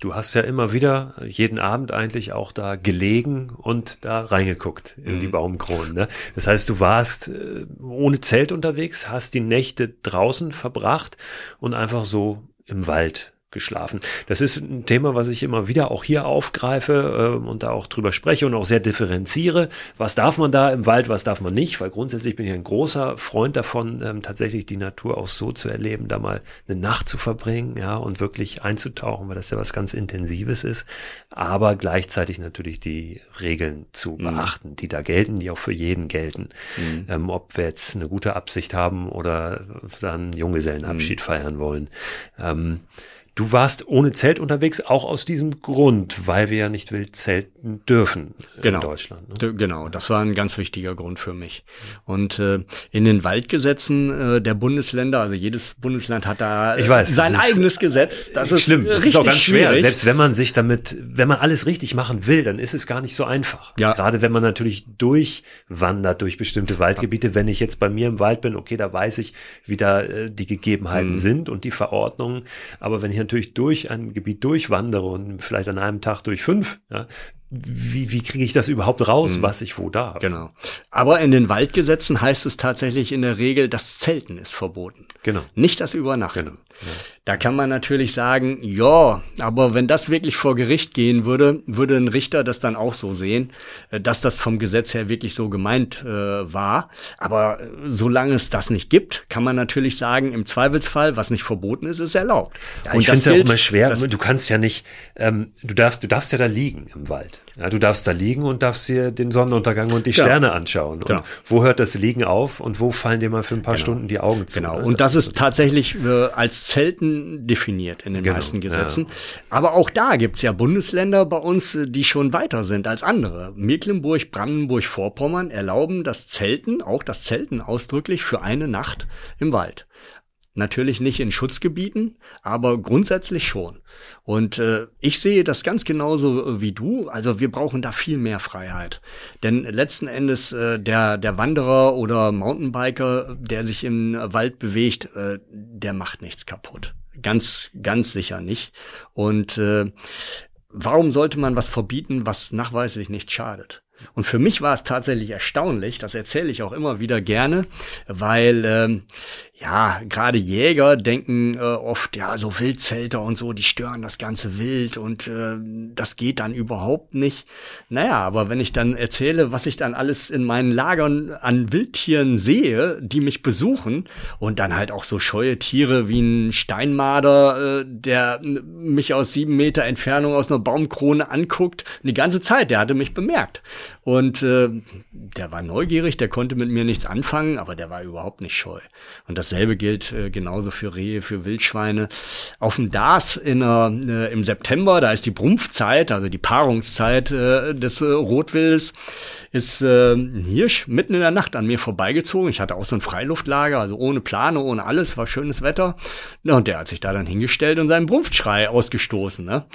Du hast ja immer wieder jeden Abend eigentlich auch da gelegen und da reingeguckt in mhm. die Baumkronen. Ne? Das heißt, du warst äh, ohne Zelt unterwegs, hast die Nächte draußen verbracht und einfach so im Wald geschlafen. Das ist ein Thema, was ich immer wieder auch hier aufgreife äh, und da auch drüber spreche und auch sehr differenziere. Was darf man da im Wald, was darf man nicht? Weil grundsätzlich bin ich ein großer Freund davon, ähm, tatsächlich die Natur auch so zu erleben, da mal eine Nacht zu verbringen, ja, und wirklich einzutauchen, weil das ja was ganz Intensives ist. Aber gleichzeitig natürlich die Regeln zu mhm. beachten, die da gelten, die auch für jeden gelten. Mhm. Ähm, ob wir jetzt eine gute Absicht haben oder dann Junggesellenabschied mhm. feiern wollen. Ähm, Du warst ohne Zelt unterwegs, auch aus diesem Grund, weil wir ja nicht wild zelten dürfen genau. in Deutschland. Ne? Genau, das war ein ganz wichtiger Grund für mich. Und äh, in den Waldgesetzen äh, der Bundesländer, also jedes Bundesland hat da ich weiß, sein eigenes Gesetz. Das ist schlimm. Das ist auch ganz schwer. Schwierig. Selbst wenn man sich damit, wenn man alles richtig machen will, dann ist es gar nicht so einfach. Ja. Gerade wenn man natürlich durchwandert durch bestimmte Waldgebiete. Wenn ich jetzt bei mir im Wald bin, okay, da weiß ich, wie da äh, die Gegebenheiten mhm. sind und die Verordnungen. Aber wenn ich natürlich durch ein Gebiet durchwandere und vielleicht an einem Tag durch fünf, ja, wie, wie kriege ich das überhaupt raus, mhm. was ich wo darf? Genau. Aber in den Waldgesetzen heißt es tatsächlich in der Regel, das Zelten ist verboten. Genau. Nicht das Übernachten. Genau. Ja. Da kann man natürlich sagen, ja, aber wenn das wirklich vor Gericht gehen würde, würde ein Richter das dann auch so sehen, äh, dass das vom Gesetz her wirklich so gemeint äh, war. Aber äh, solange es das nicht gibt, kann man natürlich sagen, im Zweifelsfall, was nicht verboten ist, ist erlaubt. Ja, ich finde es ja auch immer schwer. Du kannst ja nicht, ähm, du darfst, du darfst ja da liegen im Wald. Ja, du darfst da liegen und darfst dir den Sonnenuntergang und die Sterne ja. anschauen. Und genau. wo hört das Liegen auf und wo fallen dir mal für ein paar genau. Stunden die Augen zu? Genau. Ne? Und das, das ist tatsächlich äh, als Zelten definiert in den genau. meisten Gesetzen. Ja. Aber auch da gibt's ja Bundesländer bei uns, äh, die schon weiter sind als andere. Mecklenburg, Brandenburg, Vorpommern erlauben das Zelten, auch das Zelten ausdrücklich für eine Nacht im Wald. Natürlich nicht in Schutzgebieten, aber grundsätzlich schon. Und äh, ich sehe das ganz genauso äh, wie du. Also wir brauchen da viel mehr Freiheit. Denn letzten Endes äh, der, der Wanderer oder Mountainbiker, der sich im Wald bewegt, äh, der macht nichts kaputt. Ganz, ganz sicher nicht. Und äh, warum sollte man was verbieten, was nachweislich nicht schadet? Und für mich war es tatsächlich erstaunlich, das erzähle ich auch immer wieder gerne, weil ähm, ja, gerade Jäger denken äh, oft, ja, so Wildzelter und so, die stören das ganze Wild und äh, das geht dann überhaupt nicht. Naja, aber wenn ich dann erzähle, was ich dann alles in meinen Lagern an Wildtieren sehe, die mich besuchen und dann halt auch so scheue Tiere wie ein Steinmarder, äh, der mich aus sieben Meter Entfernung aus einer Baumkrone anguckt, die ganze Zeit, der hatte mich bemerkt. Und äh, der war neugierig, der konnte mit mir nichts anfangen, aber der war überhaupt nicht scheu. Und dasselbe gilt äh, genauso für Rehe, für Wildschweine. Auf dem DAS in, äh, im September, da ist die Brumpfzeit, also die Paarungszeit äh, des äh, Rotwildes, ist äh, ein Hirsch mitten in der Nacht an mir vorbeigezogen. Ich hatte auch so ein Freiluftlager, also ohne Plane, ohne alles, war schönes Wetter. Und der hat sich da dann hingestellt und seinen Brumpfschrei ausgestoßen. Ne?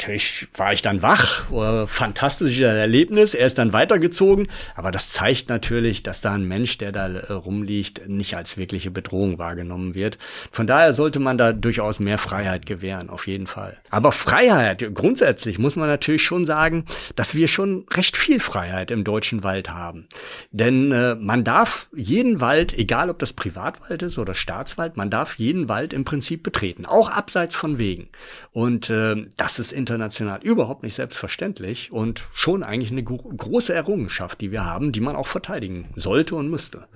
Natürlich war ich dann wach, fantastisches Erlebnis. Er ist dann weitergezogen, aber das zeigt natürlich, dass da ein Mensch, der da äh, rumliegt, nicht als wirkliche Bedrohung wahrgenommen wird. Von daher sollte man da durchaus mehr Freiheit gewähren, auf jeden Fall. Aber Freiheit, grundsätzlich muss man natürlich schon sagen, dass wir schon recht viel Freiheit im deutschen Wald haben. Denn äh, man darf jeden Wald, egal ob das Privatwald ist oder Staatswald, man darf jeden Wald im Prinzip betreten, auch abseits von Wegen. Und äh, das ist interessant international überhaupt nicht selbstverständlich und schon eigentlich eine große Errungenschaft, die wir haben, die man auch verteidigen sollte und müsste.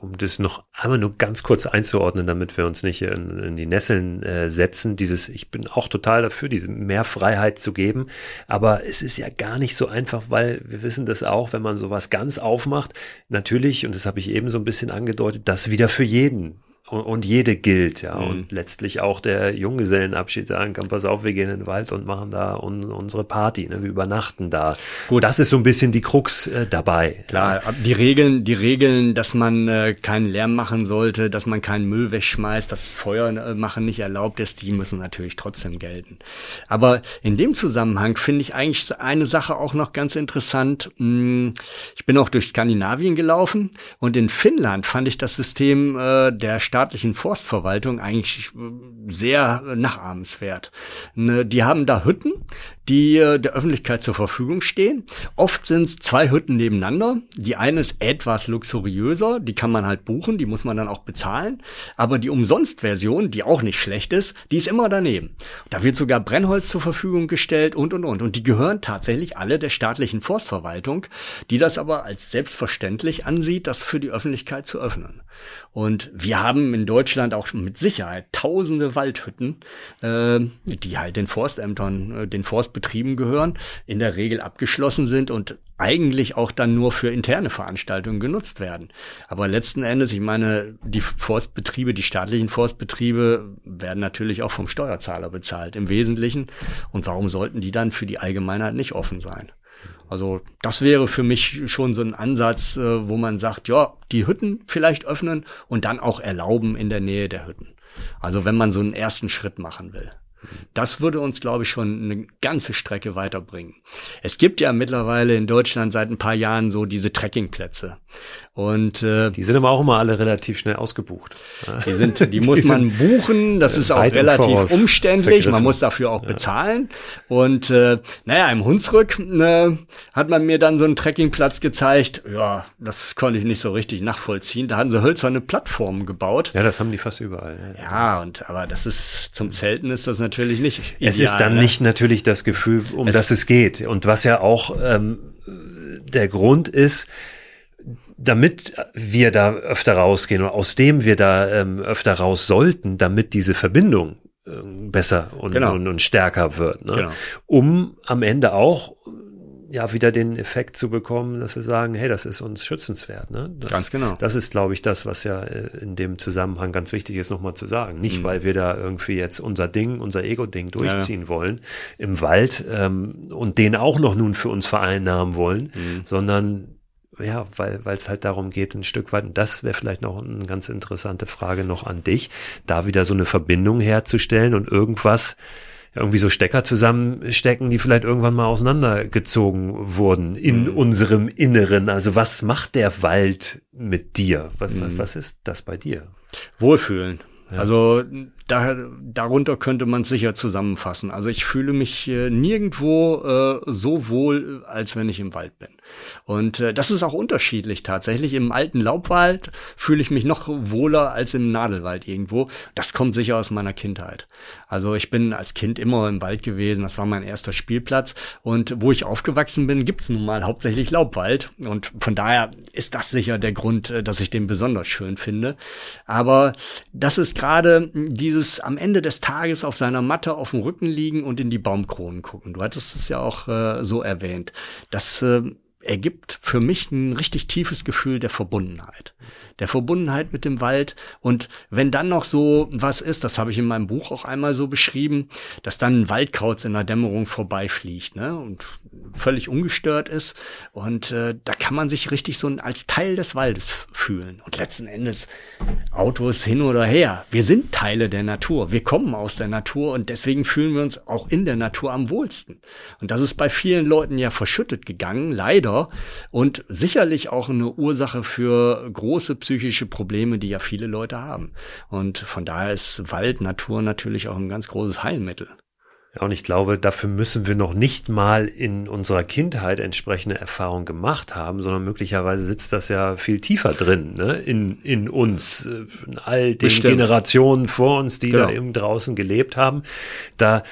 Um das noch einmal nur ganz kurz einzuordnen, damit wir uns nicht in, in die Nesseln äh, setzen, dieses, ich bin auch total dafür, diese mehr Freiheit zu geben, aber es ist ja gar nicht so einfach, weil wir wissen das auch, wenn man sowas ganz aufmacht, natürlich, und das habe ich eben so ein bisschen angedeutet, das wieder für jeden und jede gilt, ja. Mhm. Und letztlich auch der Junggesellenabschied sagen kann, pass auf, wir gehen in den Wald und machen da un unsere Party, ne? wir übernachten da. Gut. Das ist so ein bisschen die Krux äh, dabei. Klar, ja. die Regeln, die Regeln, dass man äh, keinen Lärm machen sollte, dass man keinen Müll wegschmeißt, dass Feuer äh, machen nicht erlaubt ist, die müssen natürlich trotzdem gelten. Aber in dem Zusammenhang finde ich eigentlich eine Sache auch noch ganz interessant. Hm, ich bin auch durch Skandinavien gelaufen und in Finnland fand ich das System äh, der Stadt staatlichen Forstverwaltung eigentlich äh, sehr nachahmenswert. Ne, die haben da Hütten, die äh, der Öffentlichkeit zur Verfügung stehen. Oft sind zwei Hütten nebeneinander. Die eine ist etwas luxuriöser, die kann man halt buchen, die muss man dann auch bezahlen. Aber die Umsonst-Version, die auch nicht schlecht ist, die ist immer daneben. Da wird sogar Brennholz zur Verfügung gestellt und und und. Und die gehören tatsächlich alle der staatlichen Forstverwaltung, die das aber als selbstverständlich ansieht, das für die Öffentlichkeit zu öffnen. Und wir haben in Deutschland auch mit Sicherheit tausende Waldhütten, äh, die halt den Forstämtern, äh, den Forstbetrieben gehören, in der Regel abgeschlossen sind und eigentlich auch dann nur für interne Veranstaltungen genutzt werden. Aber letzten Endes, ich meine, die Forstbetriebe, die staatlichen Forstbetriebe werden natürlich auch vom Steuerzahler bezahlt im Wesentlichen. Und warum sollten die dann für die Allgemeinheit nicht offen sein? Also das wäre für mich schon so ein Ansatz, äh, wo man sagt, ja, die Hütten vielleicht öffnen und dann auch erlauben in der Nähe der Hütten. Also wenn man so einen ersten Schritt machen will. Das würde uns, glaube ich, schon eine ganze Strecke weiterbringen. Es gibt ja mittlerweile in Deutschland seit ein paar Jahren so diese Trekkingplätze. Und äh, die sind aber auch immer alle relativ schnell ausgebucht. Die sind, die, die muss man buchen. Das ist auch relativ umständlich. Man muss dafür auch ja. bezahlen. Und äh, naja, im Hunsrück äh, hat man mir dann so einen Trekkingplatz gezeigt. Ja, das konnte ich nicht so richtig nachvollziehen. Da hatten sie hölzerne Plattformen gebaut. Ja, das haben die fast überall. Ja, ja und aber das ist zum Zelten ist das natürlich nicht. Ideal, es ist dann ne? nicht natürlich das Gefühl, um es das es geht. Und was ja auch ähm, der Grund ist, damit wir da öfter rausgehen oder aus dem wir da ähm, öfter raus sollten, damit diese Verbindung äh, besser und, genau. und, und, stärker wird. Ne? Genau. Um am Ende auch ja wieder den Effekt zu bekommen, dass wir sagen, hey, das ist uns schützenswert. Ne? Das, ganz genau. Das ist, glaube ich, das, was ja äh, in dem Zusammenhang ganz wichtig ist, nochmal zu sagen. Nicht, mhm. weil wir da irgendwie jetzt unser Ding, unser Ego-Ding durchziehen ja, wollen im Wald ähm, und den auch noch nun für uns vereinnahmen wollen, mhm. sondern ja, weil weil es halt darum geht, ein Stück weit, und das wäre vielleicht noch eine ganz interessante Frage noch an dich, da wieder so eine Verbindung herzustellen und irgendwas, irgendwie so Stecker zusammenstecken, die vielleicht irgendwann mal auseinandergezogen wurden in mhm. unserem Inneren. Also was macht der Wald mit dir? Was, mhm. was ist das bei dir? Wohlfühlen. Ja. Also da, darunter könnte man sicher zusammenfassen. Also ich fühle mich äh, nirgendwo äh, so wohl, als wenn ich im Wald bin. Und äh, das ist auch unterschiedlich tatsächlich. Im alten Laubwald fühle ich mich noch wohler als im Nadelwald irgendwo. Das kommt sicher aus meiner Kindheit. Also ich bin als Kind immer im Wald gewesen. Das war mein erster Spielplatz. Und wo ich aufgewachsen bin, gibt's nun mal hauptsächlich Laubwald. Und von daher ist das sicher der Grund, äh, dass ich den besonders schön finde. Aber das ist gerade diese dieses am Ende des Tages auf seiner Matte auf dem Rücken liegen und in die Baumkronen gucken. Du hattest es ja auch äh, so erwähnt. Das äh, ergibt für mich ein richtig tiefes Gefühl der Verbundenheit. Der Verbundenheit mit dem Wald. Und wenn dann noch so was ist, das habe ich in meinem Buch auch einmal so beschrieben, dass dann ein Waldkauz in der Dämmerung vorbeifliegt, ne? Und völlig ungestört ist. Und äh, da kann man sich richtig so als Teil des Waldes fühlen. Und letzten Endes Autos hin oder her. Wir sind Teile der Natur. Wir kommen aus der Natur und deswegen fühlen wir uns auch in der Natur am wohlsten. Und das ist bei vielen Leuten ja verschüttet gegangen, leider. Und sicherlich auch eine Ursache für große psychische Probleme, die ja viele Leute haben. Und von daher ist Wald, Natur natürlich auch ein ganz großes Heilmittel. Ja, und ich glaube, dafür müssen wir noch nicht mal in unserer Kindheit entsprechende Erfahrungen gemacht haben, sondern möglicherweise sitzt das ja viel tiefer drin, ne? in, in uns, äh, in all den Bestimmt. Generationen vor uns, die genau. da eben draußen gelebt haben. Da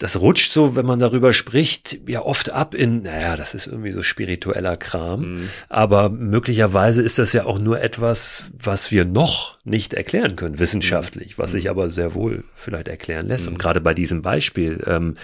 das rutscht so, wenn man darüber spricht, ja oft ab in, naja, das ist irgendwie so spiritueller Kram. Mhm. Aber möglicherweise ist das ja auch nur etwas, was wir noch nicht erklären können, wissenschaftlich, was sich mhm. aber sehr wohl vielleicht erklären lässt. Mhm. Und gerade bei diesem Beispiel, ähm,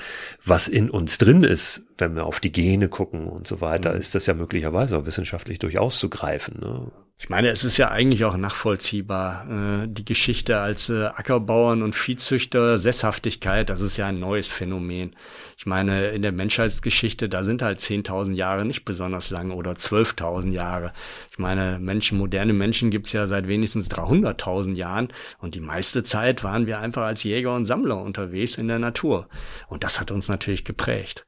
was in uns drin ist, wenn wir auf die Gene gucken und so weiter, mhm. ist das ja möglicherweise auch wissenschaftlich durchaus zu greifen. Ne? Ich meine, es ist ja eigentlich auch nachvollziehbar. Äh, die Geschichte als äh, Ackerbauern und Viehzüchter, Sesshaftigkeit, das ist ja ein neues Phänomen. Ich meine, in der Menschheitsgeschichte, da sind halt 10.000 Jahre nicht besonders lang oder 12.000 Jahre. Ich meine, Menschen, moderne Menschen gibt's ja seit wenigstens 300.000 Jahren und die meiste Zeit waren wir einfach als Jäger und Sammler unterwegs in der Natur. Und das hat uns natürlich geprägt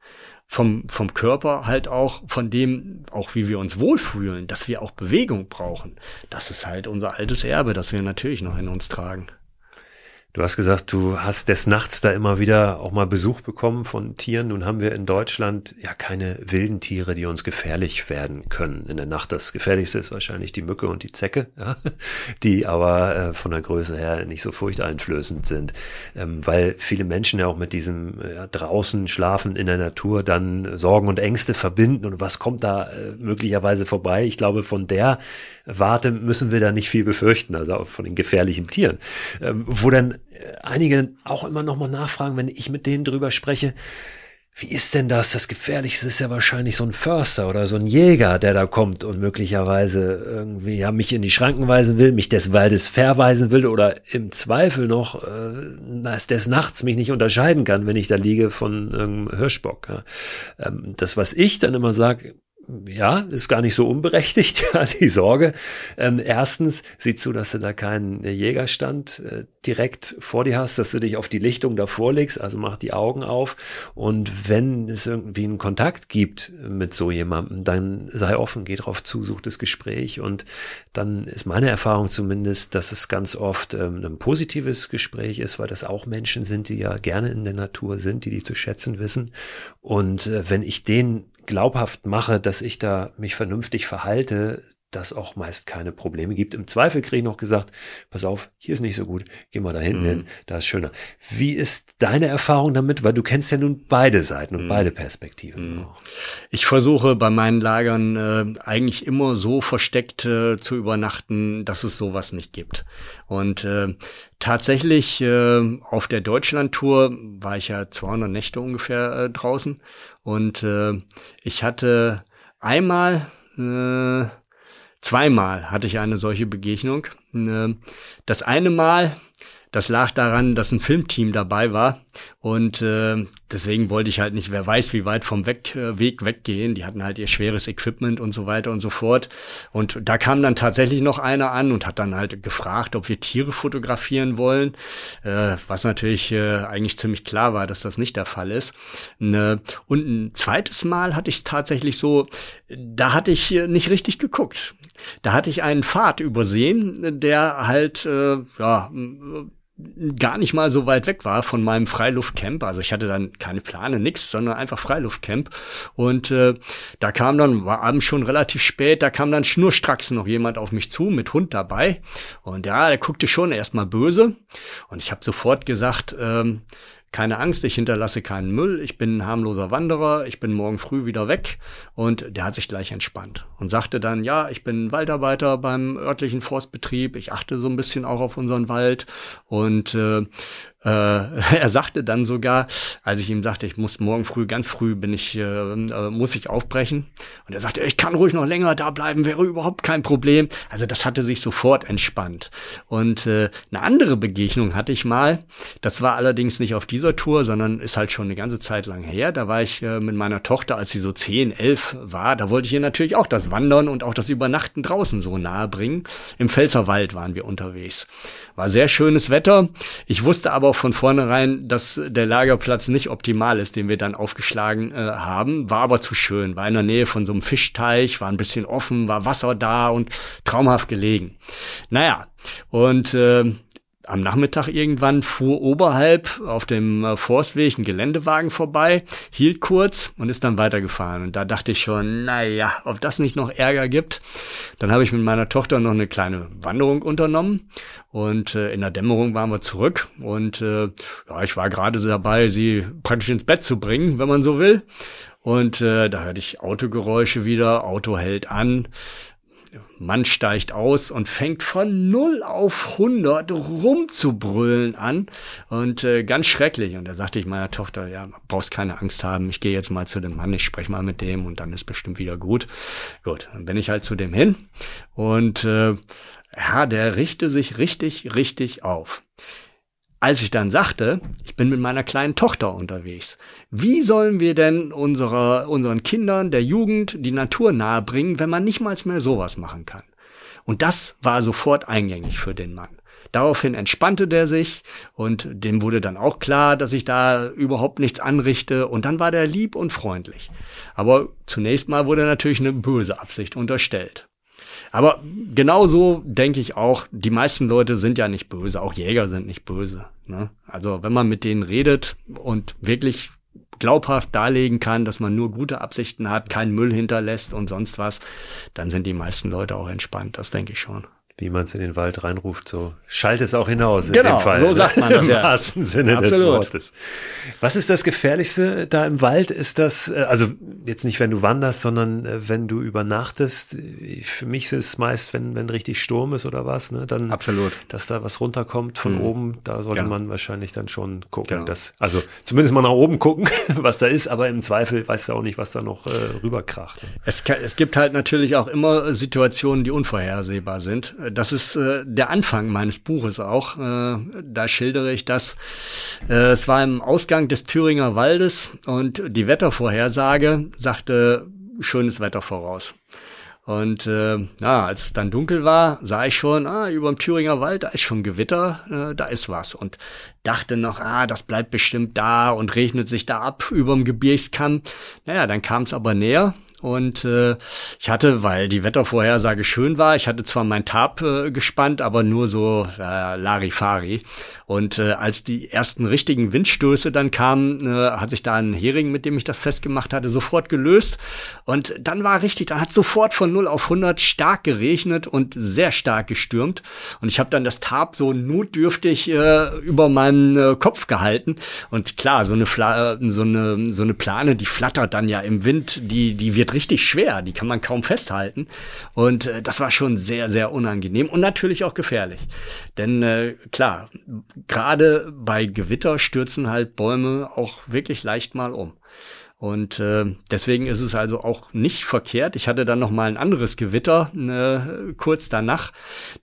vom, vom Körper halt auch, von dem, auch wie wir uns wohlfühlen, dass wir auch Bewegung brauchen. Das ist halt unser altes Erbe, das wir natürlich noch in uns tragen. Du hast gesagt, du hast des Nachts da immer wieder auch mal Besuch bekommen von Tieren. Nun haben wir in Deutschland ja keine wilden Tiere, die uns gefährlich werden können in der Nacht. Das gefährlichste ist wahrscheinlich die Mücke und die Zecke, ja, die aber äh, von der Größe her nicht so furchteinflößend sind, ähm, weil viele Menschen ja auch mit diesem ja, draußen schlafen in der Natur dann Sorgen und Ängste verbinden und was kommt da äh, möglicherweise vorbei. Ich glaube, von der Warte müssen wir da nicht viel befürchten, also auch von den gefährlichen Tieren, ähm, wo dann einige auch immer noch mal nachfragen, wenn ich mit denen drüber spreche, wie ist denn das? Das Gefährlichste ist ja wahrscheinlich so ein Förster oder so ein Jäger, der da kommt und möglicherweise irgendwie ja mich in die Schranken weisen will, mich des Waldes verweisen will oder im Zweifel noch äh, des Nachts mich nicht unterscheiden kann, wenn ich da liege von irgendeinem Hirschbock. Ja. Ähm, das, was ich dann immer sage, ja, ist gar nicht so unberechtigt, ja, die Sorge. Ähm, erstens, sieh zu, dass du da keinen Jägerstand äh, direkt vor dir hast, dass du dich auf die Lichtung davor legst, also mach die Augen auf. Und wenn es irgendwie einen Kontakt gibt mit so jemandem, dann sei offen, geh drauf zu, such das Gespräch. Und dann ist meine Erfahrung zumindest, dass es ganz oft ähm, ein positives Gespräch ist, weil das auch Menschen sind, die ja gerne in der Natur sind, die die zu schätzen wissen. Und äh, wenn ich den glaubhaft mache, dass ich da mich vernünftig verhalte, das auch meist keine Probleme gibt. Im Zweifel kriege ich noch gesagt, pass auf, hier ist nicht so gut, geh mal da hinten mhm. hin, da ist schöner. Wie ist deine Erfahrung damit? Weil du kennst ja nun beide Seiten und mhm. beide Perspektiven. Mhm. Ich versuche bei meinen Lagern äh, eigentlich immer so versteckt äh, zu übernachten, dass es sowas nicht gibt. Und äh, tatsächlich äh, auf der Deutschlandtour war ich ja 200 Nächte ungefähr äh, draußen und äh, ich hatte einmal äh, Zweimal hatte ich eine solche Begegnung. Äh, das eine Mal, das lag daran, dass ein Filmteam dabei war und äh, deswegen wollte ich halt nicht, wer weiß, wie weit vom Weg, äh, Weg weggehen. Die hatten halt ihr schweres Equipment und so weiter und so fort. Und da kam dann tatsächlich noch einer an und hat dann halt gefragt, ob wir Tiere fotografieren wollen, äh, was natürlich äh, eigentlich ziemlich klar war, dass das nicht der Fall ist. Ne, und ein zweites Mal hatte ich es tatsächlich so, da hatte ich nicht richtig geguckt. Da hatte ich einen Pfad übersehen, der halt äh, ja gar nicht mal so weit weg war von meinem Freiluftcamp. Also ich hatte dann keine Plane, nix, sondern einfach Freiluftcamp. Und äh, da kam dann, war abends schon relativ spät, da kam dann schnurstracks noch jemand auf mich zu mit Hund dabei. Und ja, der guckte schon erstmal böse. Und ich habe sofort gesagt, ähm, keine Angst, ich hinterlasse keinen Müll, ich bin ein harmloser Wanderer, ich bin morgen früh wieder weg. Und der hat sich gleich entspannt und sagte dann, ja, ich bin Waldarbeiter beim örtlichen Forstbetrieb, ich achte so ein bisschen auch auf unseren Wald und äh, äh, er sagte dann sogar, als ich ihm sagte, ich muss morgen früh, ganz früh bin ich, äh, äh, muss ich aufbrechen. Und er sagte, ich kann ruhig noch länger da bleiben, wäre überhaupt kein Problem. Also das hatte sich sofort entspannt. Und äh, eine andere Begegnung hatte ich mal. Das war allerdings nicht auf dieser Tour, sondern ist halt schon eine ganze Zeit lang her. Da war ich äh, mit meiner Tochter, als sie so 10, 11 war, da wollte ich ihr natürlich auch das Wandern und auch das Übernachten draußen so nahe bringen. Im Pfälzerwald waren wir unterwegs. War sehr schönes Wetter. Ich wusste aber auch von vornherein, dass der Lagerplatz nicht optimal ist, den wir dann aufgeschlagen äh, haben. War aber zu schön. War in der Nähe von so einem Fischteich, war ein bisschen offen, war Wasser da und traumhaft gelegen. Naja, und äh, am Nachmittag irgendwann fuhr oberhalb auf dem äh, Forstweg ein Geländewagen vorbei, hielt kurz und ist dann weitergefahren. Und da dachte ich schon, naja, ob das nicht noch Ärger gibt. Dann habe ich mit meiner Tochter noch eine kleine Wanderung unternommen und äh, in der Dämmerung waren wir zurück und äh, ja, ich war gerade dabei, sie praktisch ins Bett zu bringen, wenn man so will. Und äh, da hörte ich Autogeräusche wieder, Auto hält an. Mann steigt aus und fängt von 0 auf 100 rumzubrüllen an und äh, ganz schrecklich. Und da sagte ich meiner Tochter, ja, brauchst keine Angst haben, ich gehe jetzt mal zu dem Mann, ich spreche mal mit dem und dann ist bestimmt wieder gut. Gut, dann bin ich halt zu dem hin und äh, ja, der richte sich richtig, richtig auf. Als ich dann sagte, ich bin mit meiner kleinen Tochter unterwegs, wie sollen wir denn unserer, unseren Kindern, der Jugend, die Natur nahebringen, wenn man nicht mal mehr sowas machen kann? Und das war sofort eingängig für den Mann. Daraufhin entspannte der sich und dem wurde dann auch klar, dass ich da überhaupt nichts anrichte und dann war der lieb und freundlich. Aber zunächst mal wurde natürlich eine böse Absicht unterstellt. Aber genauso denke ich auch, die meisten Leute sind ja nicht böse, auch Jäger sind nicht böse. Ne? Also wenn man mit denen redet und wirklich glaubhaft darlegen kann, dass man nur gute Absichten hat, keinen Müll hinterlässt und sonst was, dann sind die meisten Leute auch entspannt, das denke ich schon wie man es in den Wald reinruft, so schallt es auch hinaus in genau, dem Fall. so ne? sagt man das, Im ja. wahrsten Sinne Absolut. des Wortes. Was ist das Gefährlichste da im Wald? Ist das, äh, also jetzt nicht, wenn du wanderst, sondern äh, wenn du übernachtest. Für mich ist es meist, wenn, wenn richtig Sturm ist oder was, ne, dann, Absolut. dass da was runterkommt von Mhm. oben, da sollte Genau. man wahrscheinlich dann schon gucken, Genau. dass, also zumindest mal nach oben gucken, was da ist, aber im Zweifel weißt du auch nicht, was da noch äh, rüberkracht. Es, ka- es gibt halt natürlich auch immer Situationen, die unvorhersehbar sind. Das ist äh, der Anfang meines Buches auch. Äh, da schildere ich das. Äh, es war im Ausgang des Thüringer Waldes und die Wettervorhersage sagte schönes Wetter voraus. Und äh, ja, als es dann dunkel war, sah ich schon, ah, über dem Thüringer Wald, da ist schon Gewitter, äh, da ist was. Und dachte noch, ah, das bleibt bestimmt da und regnet sich da ab über dem Gebirgskamm. Naja, dann kam es aber näher. Und äh, ich hatte, weil die Wettervorhersage schön war, ich hatte zwar mein Tab äh, gespannt, aber nur so äh, Larifari. Und äh, als die ersten richtigen Windstöße dann kamen, äh, hat sich da ein Hering, mit dem ich das festgemacht hatte, sofort gelöst. Und dann war richtig, dann hat sofort von 0 auf 100 stark geregnet und sehr stark gestürmt. Und ich habe dann das Tab so notdürftig äh, über meinen äh, Kopf gehalten. Und klar, so eine, Fla äh, so, eine, so eine Plane, die flattert dann ja im Wind, die, die wird richtig schwer, die kann man kaum festhalten. Und äh, das war schon sehr, sehr unangenehm und natürlich auch gefährlich. Denn äh, klar, gerade bei Gewitter stürzen halt Bäume auch wirklich leicht mal um. Und äh, deswegen ist es also auch nicht verkehrt. Ich hatte dann noch mal ein anderes Gewitter äh, kurz danach.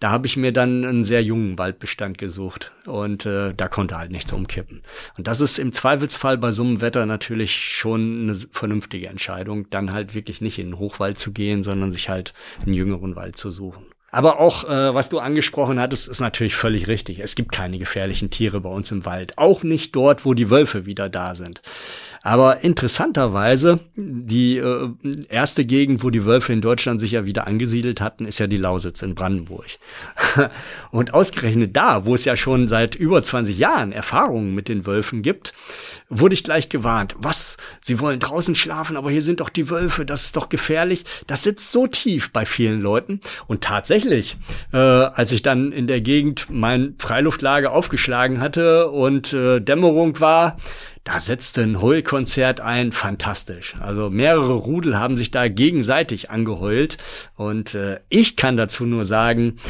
Da habe ich mir dann einen sehr jungen Waldbestand gesucht und äh, da konnte halt nichts umkippen. Und das ist im Zweifelsfall bei so einem Wetter natürlich schon eine vernünftige Entscheidung, dann halt wirklich nicht in den Hochwald zu gehen, sondern sich halt einen jüngeren Wald zu suchen. Aber auch, äh, was du angesprochen hattest, ist natürlich völlig richtig. Es gibt keine gefährlichen Tiere bei uns im Wald. Auch nicht dort, wo die Wölfe wieder da sind. Aber interessanterweise, die äh, erste Gegend, wo die Wölfe in Deutschland sich ja wieder angesiedelt hatten, ist ja die Lausitz in Brandenburg. Und ausgerechnet da, wo es ja schon seit über 20 Jahren Erfahrungen mit den Wölfen gibt, wurde ich gleich gewarnt. Was? Sie wollen draußen schlafen, aber hier sind doch die Wölfe, das ist doch gefährlich. Das sitzt so tief bei vielen Leuten. Und tatsächlich, äh, als ich dann in der Gegend mein Freiluftlager aufgeschlagen hatte und äh, Dämmerung war, da setzte ein Heulkonzert ein, fantastisch. Also mehrere Rudel haben sich da gegenseitig angeheult und äh, ich kann dazu nur sagen,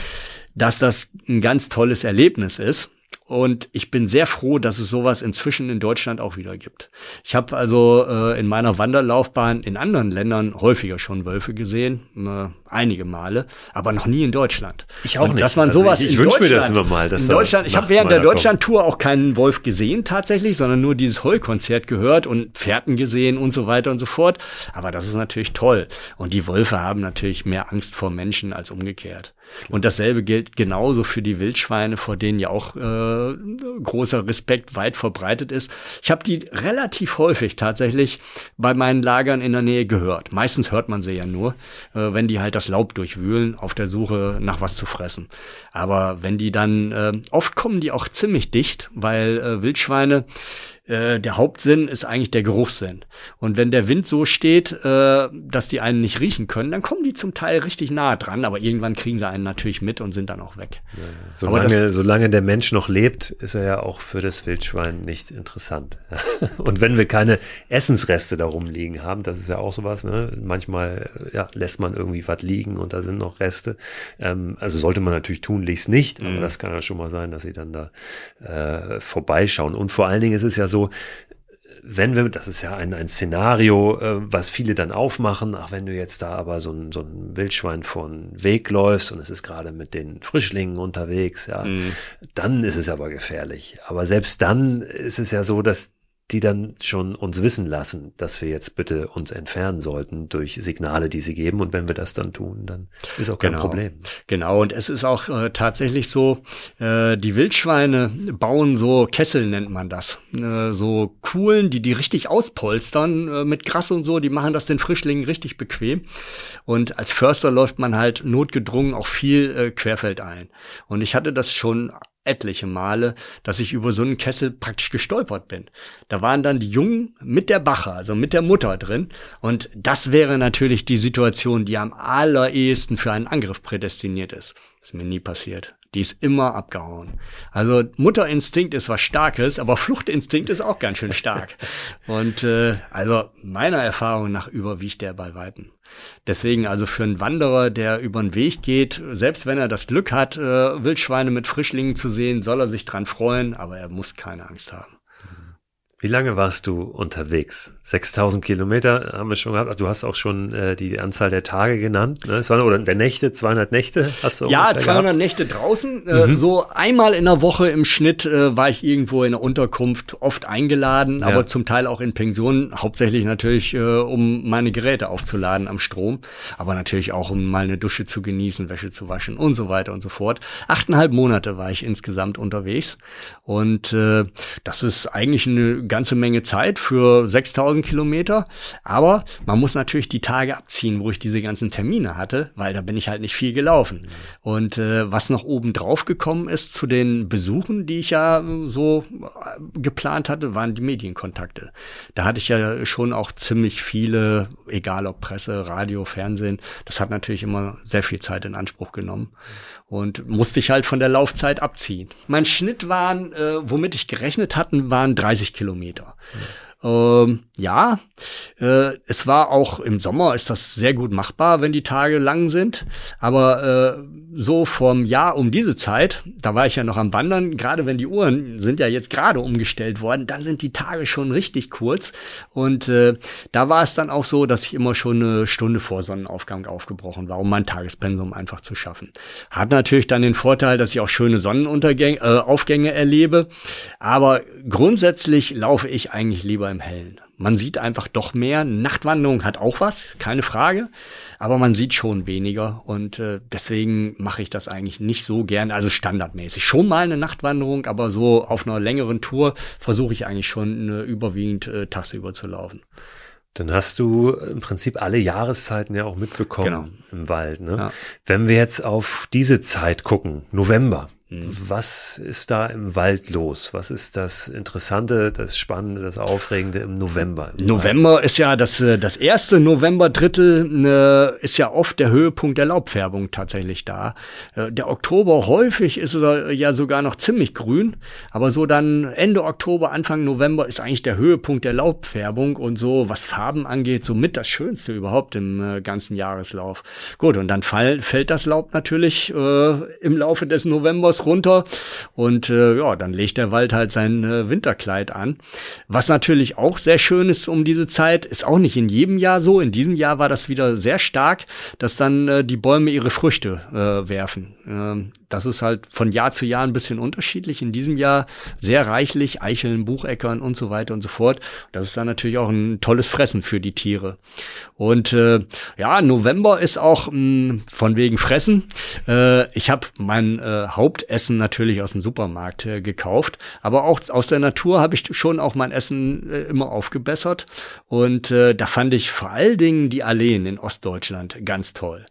dass das ein ganz tolles Erlebnis ist. Und ich bin sehr froh, dass es sowas inzwischen in Deutschland auch wieder gibt. Ich habe also äh, in meiner Wanderlaufbahn in anderen Ländern häufiger schon Wölfe gesehen, äh, einige Male, aber noch nie in Deutschland. Ich auch und nicht. Dass man also sowas ich, ich wünsche mir das immer mal. Dass in Deutschland, ich habe während der Deutschland-Tour auch keinen Wolf gesehen tatsächlich, sondern nur dieses Heulkonzert gehört und Pferden gesehen und so weiter und so fort. Aber das ist natürlich toll. Und die Wölfe haben natürlich mehr Angst vor Menschen als umgekehrt. Und dasselbe gilt genauso für die Wildschweine, vor denen ja auch äh, großer Respekt weit verbreitet ist. Ich habe die relativ häufig tatsächlich bei meinen Lagern in der Nähe gehört. Meistens hört man sie ja nur, äh, wenn die halt das Laub durchwühlen auf der Suche nach was zu fressen. Aber wenn die dann, äh, oft kommen die auch ziemlich dicht, weil äh, Wildschweine äh, der Hauptsinn ist eigentlich der Geruchssinn. Und wenn der Wind so steht, äh, dass die einen nicht riechen können, dann kommen die zum Teil richtig nah dran, aber irgendwann kriegen sie einen natürlich mit und sind dann auch weg. Ja, solange, das, solange der Mensch noch lebt, ist er ja auch für das Wildschwein nicht interessant. und wenn wir keine Essensreste darum liegen haben, das ist ja auch sowas, ne? manchmal ja, lässt man irgendwie was liegen und da sind noch Reste. Ähm, also sollte man natürlich tunlichst nicht, aber mhm. das kann ja schon mal sein, dass sie dann da äh, vorbeischauen. Und vor allen Dingen ist es ja so, so, wenn wir, das ist ja ein, ein Szenario, äh, was viele dann aufmachen, ach, wenn du jetzt da aber so ein, so ein Wildschwein vor den Weg läufst und es ist gerade mit den Frischlingen unterwegs, ja, mhm. dann ist es aber gefährlich. Aber selbst dann ist es ja so, dass die dann schon uns wissen lassen, dass wir jetzt bitte uns entfernen sollten durch Signale, die sie geben. Und wenn wir das dann tun, dann ist auch kein genau. Problem. Genau, und es ist auch äh, tatsächlich so, äh, die Wildschweine bauen so Kessel, nennt man das. Äh, so Kuhlen, die die richtig auspolstern äh, mit Gras und so, die machen das den Frischlingen richtig bequem. Und als Förster läuft man halt notgedrungen auch viel äh, querfeld ein. Und ich hatte das schon etliche Male, dass ich über so einen Kessel praktisch gestolpert bin. Da waren dann die Jungen mit der Bache, also mit der Mutter drin. Und das wäre natürlich die Situation, die am allerersten für einen Angriff prädestiniert ist. Das ist mir nie passiert. Die ist immer abgehauen. Also Mutterinstinkt ist was Starkes, aber Fluchtinstinkt ist auch ganz schön stark. Und äh, also meiner Erfahrung nach überwiegt der bei Weitem. Deswegen also für einen Wanderer, der über den Weg geht, selbst wenn er das Glück hat, äh, Wildschweine mit Frischlingen zu sehen, soll er sich dran freuen, aber er muss keine Angst haben. Wie lange warst du unterwegs? 6000 Kilometer haben wir schon gehabt. Du hast auch schon äh, die Anzahl der Tage genannt. Ne? Es waren, oder der Nächte, 200 Nächte hast du Ja, 200 gehabt? Nächte draußen. Äh, mhm. So einmal in der Woche im Schnitt äh, war ich irgendwo in der Unterkunft, oft eingeladen, ja. aber zum Teil auch in Pensionen. Hauptsächlich natürlich, äh, um meine Geräte aufzuladen am Strom. Aber natürlich auch, um mal eine Dusche zu genießen, Wäsche zu waschen und so weiter und so fort. Achteinhalb Monate war ich insgesamt unterwegs. Und äh, das ist eigentlich eine ganze Menge Zeit für 6000 Kilometer. Aber man muss natürlich die Tage abziehen, wo ich diese ganzen Termine hatte, weil da bin ich halt nicht viel gelaufen. Und äh, was noch oben drauf gekommen ist zu den Besuchen, die ich ja so äh, geplant hatte, waren die Medienkontakte. Da hatte ich ja schon auch ziemlich viele, egal ob Presse, Radio, Fernsehen. Das hat natürlich immer sehr viel Zeit in Anspruch genommen und musste ich halt von der Laufzeit abziehen. Mein Schnitt waren, äh, womit ich gerechnet hatten, waren 30 Kilometer. Mhm. Ähm, ja, äh, es war auch im Sommer ist das sehr gut machbar, wenn die Tage lang sind. Aber äh, so vom Jahr um diese Zeit, da war ich ja noch am Wandern, gerade wenn die Uhren sind ja jetzt gerade umgestellt worden, dann sind die Tage schon richtig kurz. Und äh, da war es dann auch so, dass ich immer schon eine Stunde vor Sonnenaufgang aufgebrochen war, um mein Tagespensum einfach zu schaffen. Hat natürlich dann den Vorteil, dass ich auch schöne Sonnenaufgänge äh, Aufgänge erlebe. Aber grundsätzlich laufe ich eigentlich lieber lieber im Hellen. Man sieht einfach doch mehr. Nachtwanderung hat auch was, keine Frage, aber man sieht schon weniger und äh, deswegen mache ich das eigentlich nicht so gern, also standardmäßig. Schon mal eine Nachtwanderung, aber so auf einer längeren Tour versuche ich eigentlich schon äh, überwiegend äh, tagsüber zu laufen. Dann hast du im Prinzip alle Jahreszeiten ja auch mitbekommen genau. im Wald. Ne? Ja. Wenn wir jetzt auf diese Zeit gucken, November. Was ist da im Wald los? Was ist das Interessante, das Spannende, das Aufregende im November? Im November Wald? ist ja das, äh, das erste Novemberdrittel äh, ist ja oft der Höhepunkt der Laubfärbung tatsächlich da. Äh, der Oktober häufig ist er ja sogar noch ziemlich grün, aber so dann Ende Oktober, Anfang November ist eigentlich der Höhepunkt der Laubfärbung und so, was Farben angeht, somit das Schönste überhaupt im ganzen Jahreslauf. Gut, und dann fall, fällt das Laub natürlich äh, im Laufe des Novembers Schloss runter und äh, ja, dann legt der Wald halt sein äh, Winterkleid an. Was natürlich auch sehr schön ist um diese Zeit, ist auch nicht in jedem Jahr so. In diesem Jahr war das wieder sehr stark, dass dann äh, die Bäume ihre Früchte äh, werfen. Ähm, das ist halt von Jahr zu Jahr ein bisschen unterschiedlich. In diesem Jahr sehr reichlich, Eicheln, Bucheckern und so weiter und so fort. Das ist dann natürlich auch ein tolles Fressen für die Tiere. Und äh, ja, November ist auch mh, hm, von wegen Fressen. Äh, ich habe mein äh, Hauptessen natürlich aus dem Supermarkt äh, gekauft, aber auch aus der Natur habe ich schon auch mein Essen äh, immer aufgebessert. Und äh, da fand ich vor allen Dingen die Alleen in Ostdeutschland ganz toll.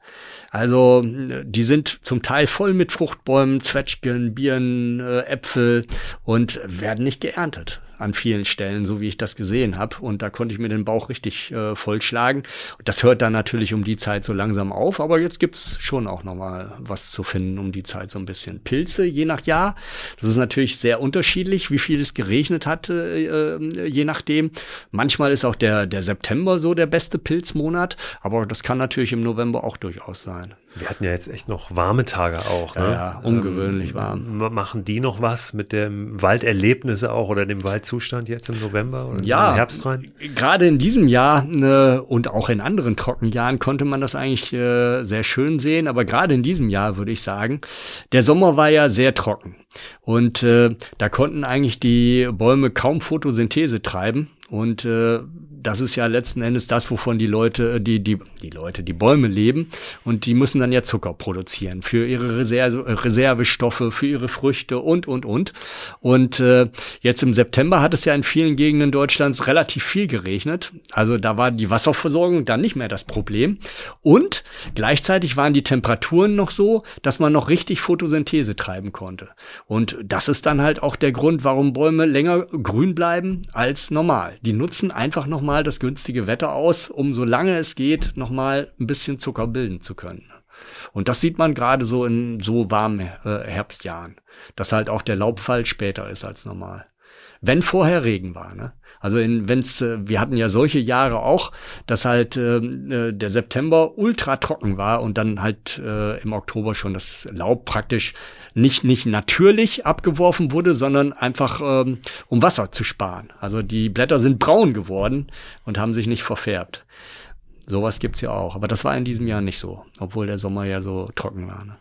Also die sind zum Teil voll mit Fruchtbäumen, Zwetschgen, Birnen, äh, Äpfel und werden nicht geerntet an vielen Stellen, so wie ich das gesehen habe. Und da konnte ich mir den Bauch richtig äh, vollschlagen. Das hört dann natürlich um die Zeit so langsam auf, aber jetzt gibt's schon auch noch mal was zu finden um die Zeit so ein bisschen. Pilze, je nach Jahr. Das ist natürlich sehr unterschiedlich, wie viel es geregnet hat, äh, je nachdem. Manchmal ist auch der, der September so der beste Pilzmonat, aber das kann natürlich im November auch durchaus sein. Wir hatten ja jetzt echt noch warme Tage auch. Ne? Ja, ja ungewöhnlich ähm, warm. Machen die noch was mit dem Walderlebnisse auch oder dem Waldzustand jetzt im November oder ja, im Herbst rein? Gerade in diesem Jahr ne, und auch in anderen Trockenjahren konnte man das eigentlich äh, sehr schön sehen. Aber gerade in diesem Jahr würde ich sagen, der Sommer war ja sehr trocken. Und äh, da konnten eigentlich die Bäume kaum Photosynthese treiben. Und äh, das ist ja letzten Endes das, wovon die Leute, äh, die, die, die Leute, die Bäume leben. Und die müssen dann ja Zucker produzieren für ihre Reserve, äh, Reservestoffe, für ihre Früchte und, und, und. Und äh, jetzt im September hat es ja in vielen Gegenden Deutschlands relativ viel geregnet. Also da war die Wasserversorgung dann nicht mehr das Problem. Und gleichzeitig waren die Temperaturen noch so, dass man noch richtig Photosynthese treiben konnte. Und das ist dann halt auch der Grund, warum Bäume länger grün bleiben als normal. Die nutzen einfach nochmal mal das günstige Wetter aus, um solange es geht, noch mal ein bisschen Zucker bilden zu können. Und das sieht man gerade so in so warmen äh, Herbstjahren, dass halt auch der Laubfall später ist als normal. Wenn vorher Regen war, ne? Also in, wenn's, äh, wir hatten ja solche Jahre auch, dass halt ähm, äh, der September ultra trocken war und dann halt äh, im Oktober schon das Laub praktisch nicht nicht natürlich abgeworfen wurde, sondern einfach ähm, um Wasser zu sparen. Also die Blätter sind braun geworden und haben sich nicht verfärbt. Sowas gibt's ja auch, aber das war in diesem Jahr nicht so, obwohl der Sommer ja so trocken war. Ne?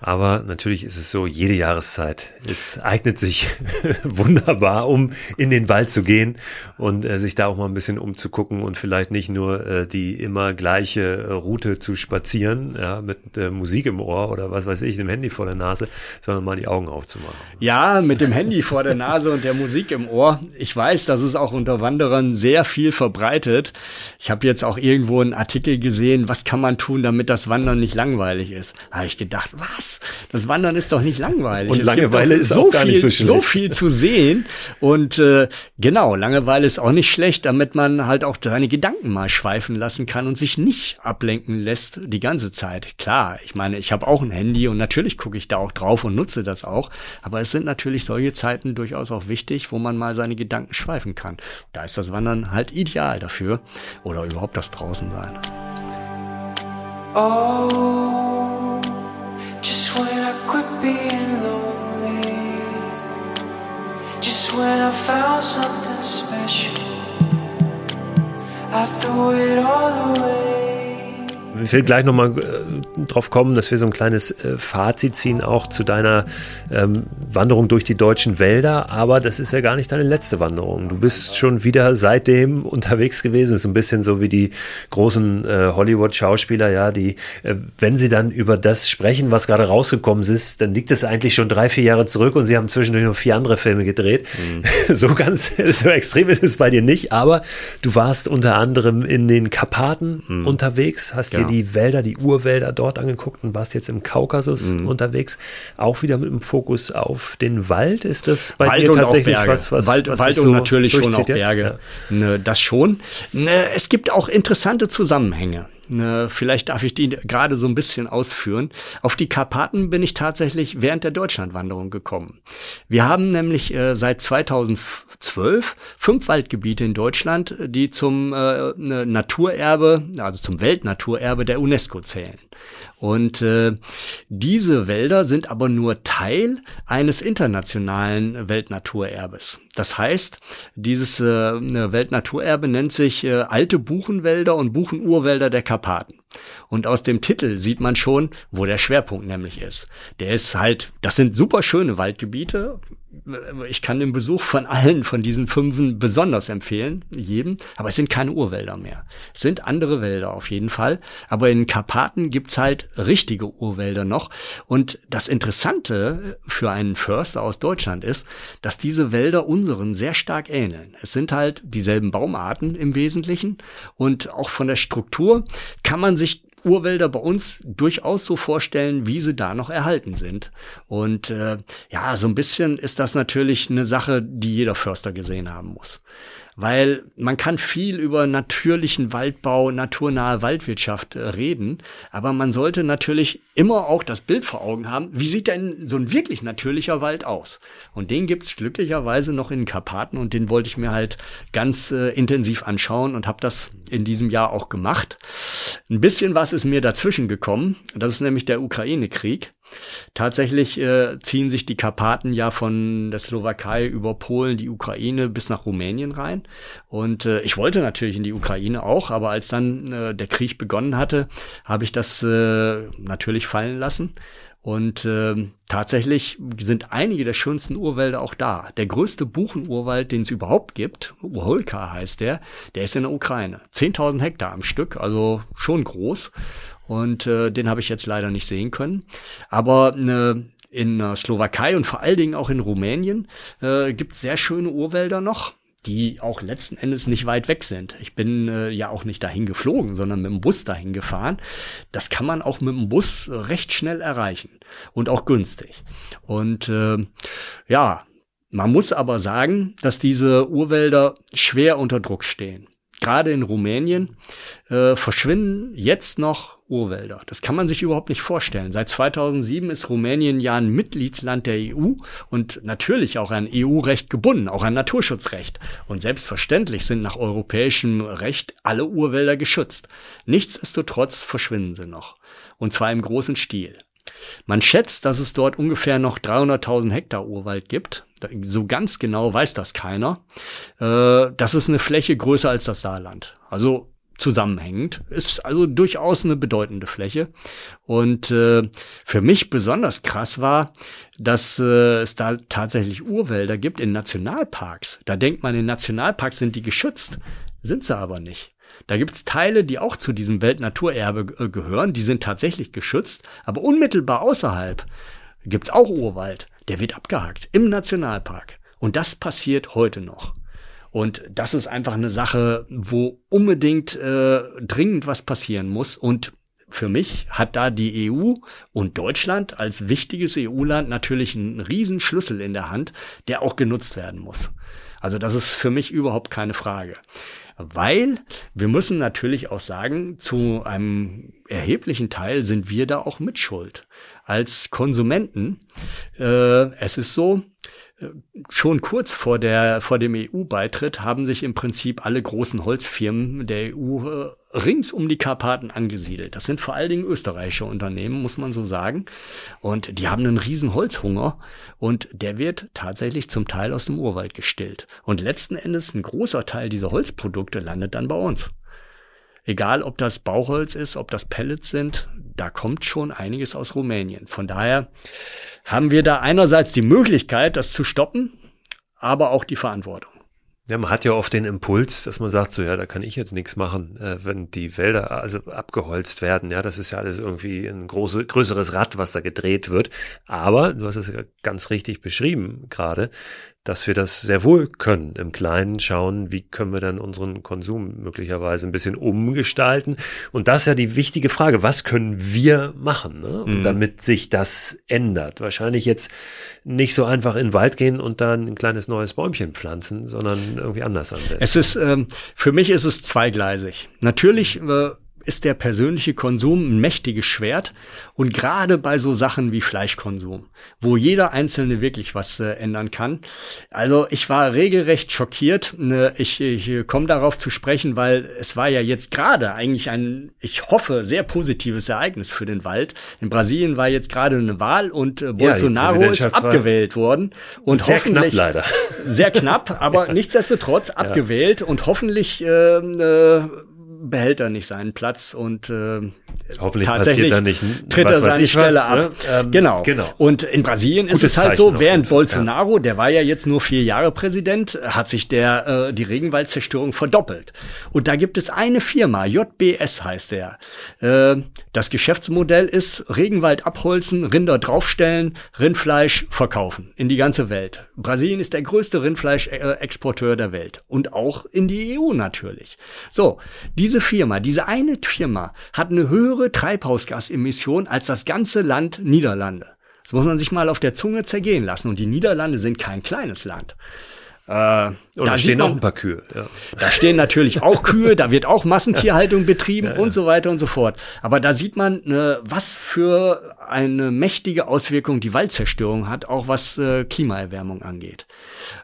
Aber natürlich ist es so, jede Jahreszeit. Es eignet sich wunderbar, um in den Wald zu gehen und äh, sich da auch mal ein bisschen umzugucken und vielleicht nicht nur äh, die immer gleiche äh, Route zu spazieren, ja, mit äh, Musik im Ohr oder was weiß ich, dem Handy vor der Nase, sondern mal die Augen aufzumachen. Ja, mit dem Handy vor der Nase und der Musik im Ohr. Ich weiß, das ist auch unter Wanderern sehr viel verbreitet. Ich habe jetzt auch irgendwo einen Artikel gesehen, was kann man tun, damit das Wandern nicht langweilig ist. Da habe ich gedacht, was? Das Wandern ist doch nicht langweilig. Und es Langeweile ist so auch gar viel, nicht so schlecht. So viel zu sehen. Und äh, genau, Langeweile ist auch nicht schlecht, damit man halt auch seine Gedanken mal schweifen lassen kann und sich nicht ablenken lässt die ganze Zeit. Klar, ich meine, ich habe auch ein Handy und natürlich gucke ich da auch drauf und nutze das auch. Aber es sind natürlich solche Zeiten durchaus auch wichtig, wo man mal seine Gedanken schweifen kann. Da ist das Wandern halt ideal dafür. Oder überhaupt das draußen sein. Oh. Just when I quit being lonely. Just when I found something special. I threw it all away. Ich will gleich nochmal äh, drauf kommen, dass wir so ein kleines äh, Fazit ziehen, auch zu deiner ähm, Wanderung durch die deutschen Wälder. Aber das ist ja gar nicht deine letzte Wanderung. Du bist schon wieder seitdem unterwegs gewesen. Das ist ein bisschen so wie die großen äh, Hollywood-Schauspieler, ja, die, äh, wenn sie dann über das sprechen, was gerade rausgekommen ist, dann liegt es eigentlich schon drei, vier Jahre zurück und sie haben zwischendurch noch vier andere Filme gedreht. Mhm. So ganz, so extrem ist es bei dir nicht. Aber du warst unter anderem in den Karpaten mhm. unterwegs, hast ja. dir die Wälder, die Urwälder dort angeguckt und warst jetzt im Kaukasus mhm. unterwegs, auch wieder mit dem Fokus auf den Wald. Ist das bei Wald dir tatsächlich was, was Wald, was Wald und so natürlich schon auch Berge. Ja. Ne, das schon. Ne, es gibt auch interessante Zusammenhänge. Ne, vielleicht darf ich die gerade so ein bisschen ausführen. Auf die Karpaten bin ich tatsächlich während der Deutschlandwanderung gekommen. Wir haben nämlich äh, seit 2012 fünf Waldgebiete in Deutschland, die zum äh, Naturerbe, also zum Weltnaturerbe der UNESCO zählen. Und äh, diese Wälder sind aber nur Teil eines internationalen Weltnaturerbes. Das heißt, dieses äh, Weltnaturerbe nennt sich äh, Alte Buchenwälder und Buchenurwälder der Karpaten. Und aus dem Titel sieht man schon, wo der Schwerpunkt nämlich ist. Der ist halt, das sind super schöne Waldgebiete, ich kann den Besuch von allen von diesen Fünfen besonders empfehlen, jedem, aber es sind keine Urwälder mehr. Es sind andere Wälder auf jeden Fall, aber in Karpaten gibt's halt richtige Urwälder noch. Und das Interessante für einen Förster aus Deutschland ist, dass diese Wälder unseren sehr stark ähneln. Es sind halt dieselben Baumarten im Wesentlichen und auch von der Struktur kann man sich Urwälder bei uns durchaus so vorstellen, wie sie da noch erhalten sind. Und äh, ja, so ein bisschen ist das natürlich eine Sache, die jeder Förster gesehen haben muss weil man kann viel über natürlichen Waldbau, naturnahe Waldwirtschaft äh, reden, aber man sollte natürlich immer auch das Bild vor Augen haben, wie sieht denn so ein wirklich natürlicher Wald aus? Und den gibt's glücklicherweise noch in Karpaten und den wollte ich mir halt ganz äh, intensiv anschauen und habe das in diesem Jahr auch gemacht. Ein bisschen was ist mir dazwischen gekommen, das ist nämlich der Ukraine-Krieg. Tatsächlich äh, ziehen sich die Karpaten ja von der Slowakei über Polen, die Ukraine bis nach Rumänien rein. Und äh, ich wollte natürlich in die Ukraine auch, aber als dann äh, der Krieg begonnen hatte, habe ich das äh, natürlich fallen lassen. Und äh, tatsächlich sind einige der schönsten Urwälder auch da. Der größte Buchenurwald, den es überhaupt gibt, Uholka heißt der, der ist in der Ukraine. 10.000 Hektar am Stück, also schon groß. Und äh, den habe ich jetzt leider nicht sehen können. Aber äh, in der Slowakei und vor allen Dingen auch in Rumänien äh, gibt es sehr schöne Urwälder noch die auch letzten Endes nicht weit weg sind. Ich bin äh, ja auch nicht dahin geflogen, sondern mit dem Bus dahin gefahren. Das kann man auch mit dem Bus recht schnell erreichen und auch günstig. Und äh, ja, man muss aber sagen, dass diese Urwälder schwer unter Druck stehen. Gerade in Rumänien äh, verschwinden jetzt noch Urwälder. Das kann man sich überhaupt nicht vorstellen. Seit 2007 ist Rumänien ja ein Mitgliedsland der EU und natürlich auch an EU-Recht gebunden, auch an Naturschutzrecht. Und selbstverständlich sind nach europäischem Recht alle Urwälder geschützt. Nichtsdestotrotz verschwinden sie noch. Und zwar im großen Stil. Man schätzt, dass es dort ungefähr noch 300.000 Hektar Urwald gibt. So ganz genau weiß das keiner. Äh, das ist eine Fläche größer als das Saarland. Also zusammenhängend. Ist also durchaus eine bedeutende Fläche. Und äh, für mich besonders krass war, dass äh, es da tatsächlich Urwälder gibt in Nationalparks. Da denkt man, in Nationalparks sind die geschützt. Sind sie aber nicht. Da gibt's Teile, die auch zu diesem Weltnaturerbe äh, gehören, die sind tatsächlich geschützt, aber unmittelbar außerhalb gibt's auch Urwald. Der wird abgehakt im Nationalpark. Und das passiert heute noch. Und das ist einfach eine Sache, wo unbedingt äh, dringend was passieren muss. Und für mich hat da die EU und Deutschland als wichtiges EU-Land natürlich einen riesen Schlüssel in der Hand, der auch genutzt werden muss. Also das ist für mich überhaupt keine Frage. Weil wir müssen natürlich auch sagen, zu einem erheblichen Teil sind wir da auch mitschuld. Als Konsumenten, äh, es ist so, schon kurz vor der vor dem EU-Beitritt haben sich im Prinzip alle großen Holzfirmen der EU äh, rings um die Karpaten angesiedelt. Das sind vor allen Dingen österreichische Unternehmen, muss man so sagen. Und die haben einen riesen Holzhunger und der wird tatsächlich zum Teil aus dem Urwald gestillt. Und letzten Endes ein großer Teil dieser Holzprodukte landet dann bei uns. Egal, ob das Bauholz ist, ob das Pellets sind, da kommt schon einiges aus Rumänien. Von daher haben wir da einerseits die Möglichkeit, das zu stoppen, aber auch die Verantwortung. Ja, man hat ja oft den Impuls, dass man sagt, so ja, da kann ich jetzt nichts machen, äh, wenn die Wälder also abgeholzt werden. Ja, das ist ja alles irgendwie ein große, größeres Rad, was da gedreht wird. Aber du hast es ja ganz richtig beschrieben gerade dass wir das sehr wohl können, im Kleinen schauen, wie können wir dann unseren Konsum möglicherweise ein bisschen umgestalten. Und das ist ja die wichtige Frage, was können wir machen, ne? mhm. damit sich das ändert? Wahrscheinlich jetzt nicht so einfach in den Wald gehen und dann ein kleines neues Bäumchen pflanzen, sondern irgendwie anders ansetzen. Es ist, ähm, für mich ist es zweigleisig. Natürlich äh, ist der persönliche Konsum ein mächtiges Schwert und gerade bei so Sachen wie Fleischkonsum, wo jeder Einzelne wirklich was äh, ändern kann. Also ich war regelrecht schockiert. Ne, ich, ich komme darauf zu sprechen, weil es war ja jetzt gerade eigentlich ein, ich hoffe, sehr positives Ereignis für den Wald. In Brasilien war jetzt gerade eine Wahl und äh, Bolsonaro ja, ist abgewählt worden und sehr knapp leider. Sehr knapp, aber nichtsdestotrotz abgewählt und hoffentlich äh, äh, behält er nicht seinen Platz und äh, hoffentlich passiert da nicht tritt er seine Stelle was, ab. Ne? Ähm, genau. genau. Und in Brasilien Gutes ist es halt Zeichen so, während Bolsonaro, ja. der war ja jetzt nur vier Jahre Präsident, hat sich der äh, die Regenwaldzerstörung verdoppelt. Und da gibt es eine Firma, JBS heißt der. Äh, das Geschäftsmodell ist Regenwald abholzen, Rinder draufstellen, Rindfleisch verkaufen in die ganze Welt. Brasilien ist der größte Rindfleischexporteur der Welt und auch in die EU natürlich. So, diese Firma, diese eine Firma hat eine höhere Treibhausgasemission als das ganze Land Niederlande. Das muss man sich mal auf der Zunge zergehen lassen. Und die Niederlande sind kein kleines Land. Äh, und da stehen man, auch ein paar Kühe. Ja. Da stehen natürlich auch Kühe, da wird auch Massentierhaltung betrieben ja, ja. und so weiter und so fort. Aber da sieht man, äh, was für eine mächtige Auswirkung die Waldzerstörung hat, auch was äh, Klimaerwärmung angeht.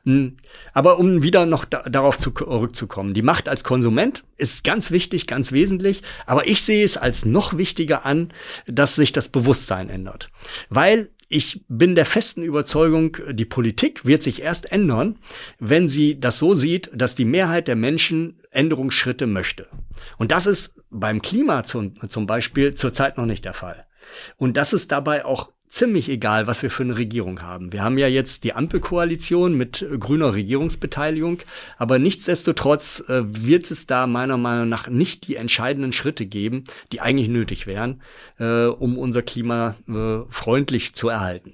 Hm, aber um wieder noch da, darauf zurückzukommen, die Macht als Konsument ist ganz wichtig, ganz wesentlich, aber ich sehe es als noch wichtiger an, dass sich das Bewusstsein ändert. Weil ich bin der festen Überzeugung, die Politik wird sich erst ändern, wenn sie das so sieht, dass die Mehrheit der Menschen Änderungsschritte möchte. Und das ist beim Klima zum, zum Beispiel zurzeit noch nicht der Fall. Und das ist dabei auch ziemlich egal, was wir für eine Regierung haben. Wir haben ja jetzt die Ampelkoalition mit grüner Regierungsbeteiligung, aber nichtsdestotrotz äh, wird es da meiner Meinung nach nicht die entscheidenden Schritte geben, die eigentlich nötig wären, äh, um unser Klima äh, freundlich zu erhalten.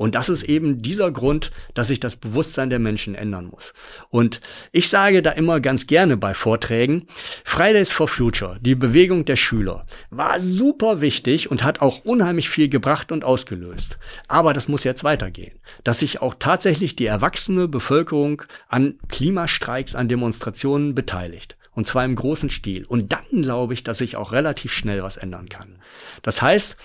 Und das ist eben dieser Grund, dass sich das Bewusstsein der Menschen ändern muss. Und ich sage da immer ganz gerne bei Vorträgen, Fridays for Future, die Bewegung der Schüler, war super wichtig und hat auch unheimlich viel gebracht und ausgelöst. Aber das muss jetzt weitergehen, dass sich auch tatsächlich die erwachsene Bevölkerung an Klimastreiks, an Demonstrationen beteiligt. Und zwar im großen Stil. Und dann glaube ich, dass sich auch relativ schnell was ändern kann. Das heißt,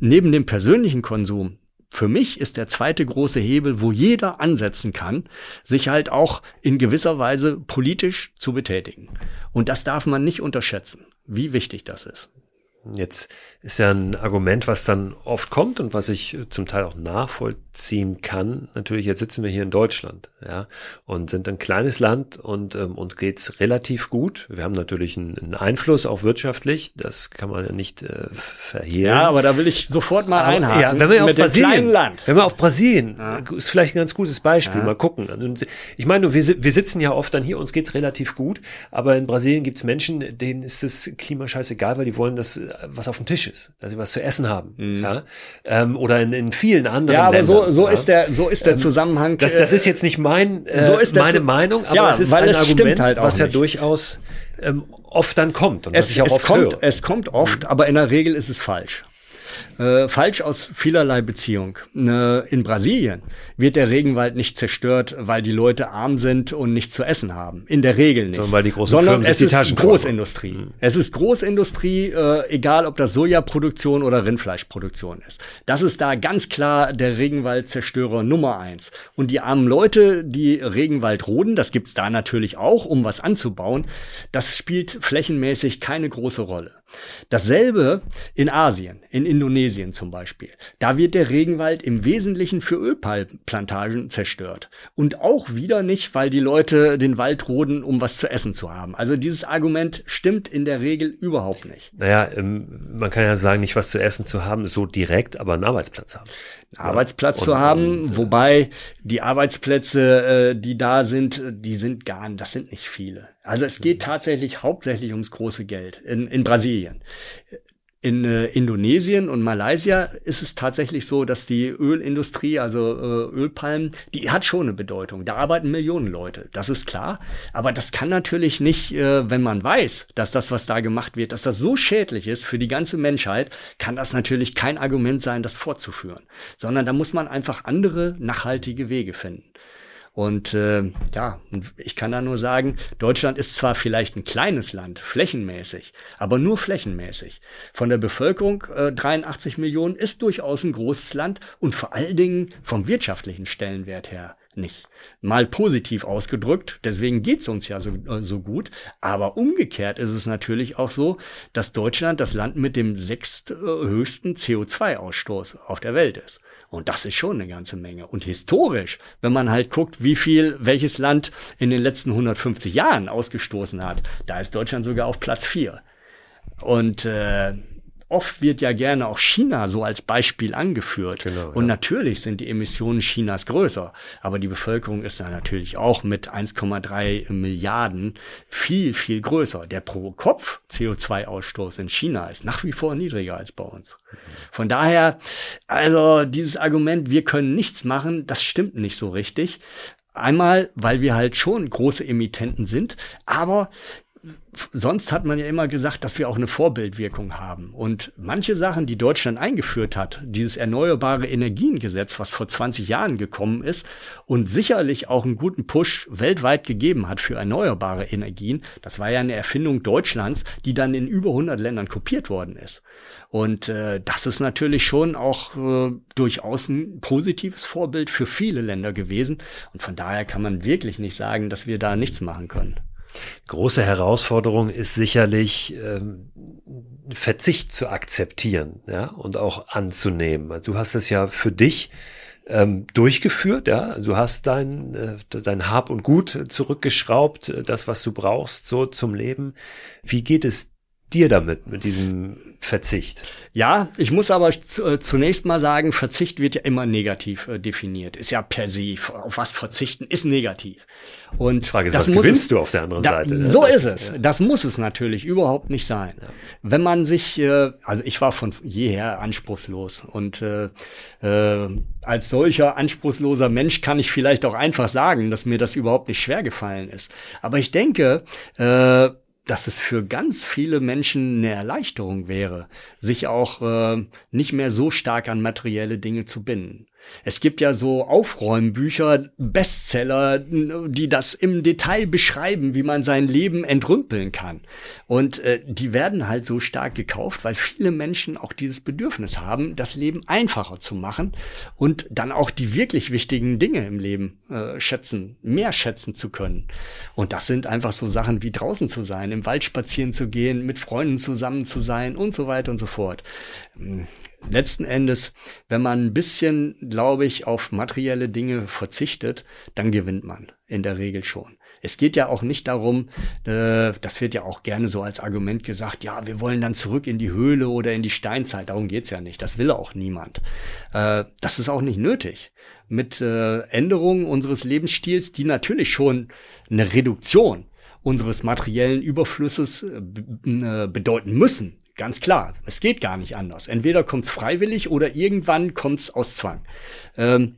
neben dem persönlichen Konsum für mich ist der zweite große Hebel, wo jeder ansetzen kann, sich halt auch in gewisser Weise politisch zu betätigen. Und das darf man nicht unterschätzen, wie wichtig das ist. Jetzt ist ja ein Argument, was dann oft kommt und was ich zum Teil auch nachvollziehen kann. Natürlich, jetzt sitzen wir hier in Deutschland, ja, und sind ein kleines Land und ähm, uns geht's relativ gut. Wir haben natürlich einen, einen, Einfluss auch wirtschaftlich, das kann man ja nicht äh, verhehlen. Ja, aber da will ich sofort mal aber, einhaken. Ja, wenn wir auf Brasilien, wenn wir auf Brasilien, ja. ist vielleicht ein ganz gutes Beispiel. Ja. Mal gucken. Ich meine, wir, wir sitzen ja oft dann hier, uns geht's relativ gut, aber in Brasilien gibt's Menschen, denen ist das Klima scheißegal, weil die wollen das was auf dem Tisch ist, dass sie was zu essen haben. Mhm. Ja? Ähm, oder in, in vielen anderen Ja, aber Ländern, so, so ja? ist der, so ist der ähm, Zusammenhang. Das, das ist jetzt nicht mein, äh, so ist meine Meinung, aber ja, es ist ein Argument, halt was ja durchaus ähm, oft dann kommt und es, was ich auch oft kommt, höre. Es kommt oft, mhm. aber in der Regel ist es falsch. Äh, falsch aus vielerlei Beziehung. Äh, in Brasilien wird der Regenwald nicht zerstört, weil die Leute arm sind und nichts zu essen haben. In der Regel nicht. Sondern weil die großen Sondern Firmen es sich die Taschen ist Großindustrie. Mhm. Es ist Großindustrie, äh, egal ob das Sojaproduktion oder Rindfleischproduktion ist. Das ist da ganz klar der Regenwaldzerstörer Nummer eins. Und die armen Leute, die Regenwald roden, das gibt's da natürlich auch, um was anzubauen, das spielt flächenmäßig keine große Rolle. Dasselbe in Asien, in Indonesien zum Beispiel. Da wird der Regenwald im Wesentlichen für Ölplantagen zerstört. Und auch wieder nicht, weil die Leute den Wald roden, um was zu essen zu haben. Also dieses Argument stimmt in der Regel überhaupt nicht. Naja, ähm, man kann ja sagen, nicht was zu essen zu haben, so direkt, aber einen Arbeitsplatz haben. Arbeitsplatz zu haben, und, wobei die Arbeitsplätze, äh, die da sind, die sind gar, das sind nicht viele. Also es geht tatsächlich hauptsächlich ums große Geld in, in Brasilien. In äh, Indonesien und Malaysia ist es tatsächlich so, dass die Ölindustrie, also äh, Ölpalmen, die hat schon eine Bedeutung. Da arbeiten Millionen Leute, das ist klar. Aber das kann natürlich nicht, äh, wenn man weiß, dass das, was da gemacht wird, dass das so schädlich ist für die ganze Menschheit, kann das natürlich kein Argument sein, das fortzuführen. Sondern da muss man einfach andere nachhaltige Wege finden. Und äh, ja, ich kann da nur sagen, Deutschland ist zwar vielleicht ein kleines Land, flächenmäßig, aber nur flächenmäßig. Von der Bevölkerung äh, 83 Millionen ist durchaus ein großes Land und vor allen Dingen vom wirtschaftlichen Stellenwert her nicht. Mal positiv ausgedrückt, deswegen geht's uns ja so, äh, so gut. Aber umgekehrt ist es natürlich auch so, dass Deutschland das Land mit dem sechsthöchsten CO2-Ausstoß auf der Welt ist. Und das ist schon eine ganze Menge. Und historisch, wenn man halt guckt, wie viel welches Land in den letzten 150 Jahren ausgestoßen hat, da ist Deutschland sogar auf Platz vier. Und äh, oft wird ja gerne auch China so als Beispiel angeführt. Genau, und ja. natürlich sind die Emissionen Chinas größer. Aber die Bevölkerung ist da natürlich auch mit 1,3 Milliarden viel, viel größer. Der pro Kopf CO2-Ausstoß in China ist nach wie vor niedriger als bei uns. Von daher, also dieses Argument, wir können nichts machen, das stimmt nicht so richtig. Einmal, weil wir halt schon große Emittenten sind, aber sonst hat man ja immer gesagt, dass wir auch eine Vorbildwirkung haben. Und manche Sachen, die Deutschland eingeführt hat, dieses erneuerbare Energiengesetz, was vor 20 Jahren gekommen ist und sicherlich auch einen guten Push weltweit gegeben hat für erneuerbare Energien, das war ja eine Erfindung Deutschlands, die dann in über 100 Ländern kopiert worden ist. Und äh, das ist natürlich schon auch äh, durchaus ein positives Vorbild für viele Länder gewesen. Und von daher kann man wirklich nicht sagen, dass wir da nichts machen können. Große Herausforderung ist sicherlich ähm, Verzicht zu akzeptieren, ja, und auch anzunehmen. Also du hast es ja für dich ähm, durchgeführt, ja. Du hast dein, äh, dein Hab und Gut zurückgeschraubt, das, was du brauchst, so zum Leben. Wie geht es dir damit, mit diesem Verzicht? Ja, ich muss aber äh, zunächst mal sagen, Verzicht wird ja immer negativ äh, definiert. Ist ja per se, auf was verzichten ist negativ. Und Die Frage ist, was gewinnst es, du auf der anderen da, Seite? Ne? So das ist es. Ja. Das muss es natürlich überhaupt nicht sein. Ja. Wenn man sich, äh, also ich war von jeher anspruchslos und äh, äh, als solcher anspruchsloser Mensch kann ich vielleicht auch einfach sagen, dass mir das überhaupt nicht schwer gefallen ist. Aber ich denke, äh, dass es für ganz viele Menschen eine Erleichterung wäre, sich auch äh, nicht mehr so stark an materielle Dinge zu binden. Es gibt ja so Aufräumbücher, Bestseller, die das im Detail beschreiben, wie man sein Leben entrümpeln kann. Und äh, die werden halt so stark gekauft, weil viele Menschen auch dieses Bedürfnis haben, das Leben einfacher zu machen und dann auch die wirklich wichtigen Dinge im Leben äh, schätzen, mehr schätzen zu können. Und das sind einfach so Sachen wie draußen zu sein, im Wald spazieren zu gehen, mit Freunden zusammen zu sein und so weiter und so fort letzten Endes, wenn man ein bisschen, glaube ich, auf materielle Dinge verzichtet, dann gewinnt man in der Regel schon. Es geht ja auch nicht darum, äh, das wird ja auch gerne so als Argument gesagt, ja, wir wollen dann zurück in die Höhle oder in die Steinzeit. Darum geht's ja nicht. Das will auch niemand. Äh, das ist auch nicht nötig. Mit äh, Änderungen unseres Lebensstils, die natürlich schon eine Reduktion unseres materiellen Überflusses äh, äh, bedeuten müssen, Ganz klar, es geht gar nicht anders. Entweder kommt's freiwillig oder irgendwann kommt's aus Zwang. Ähm,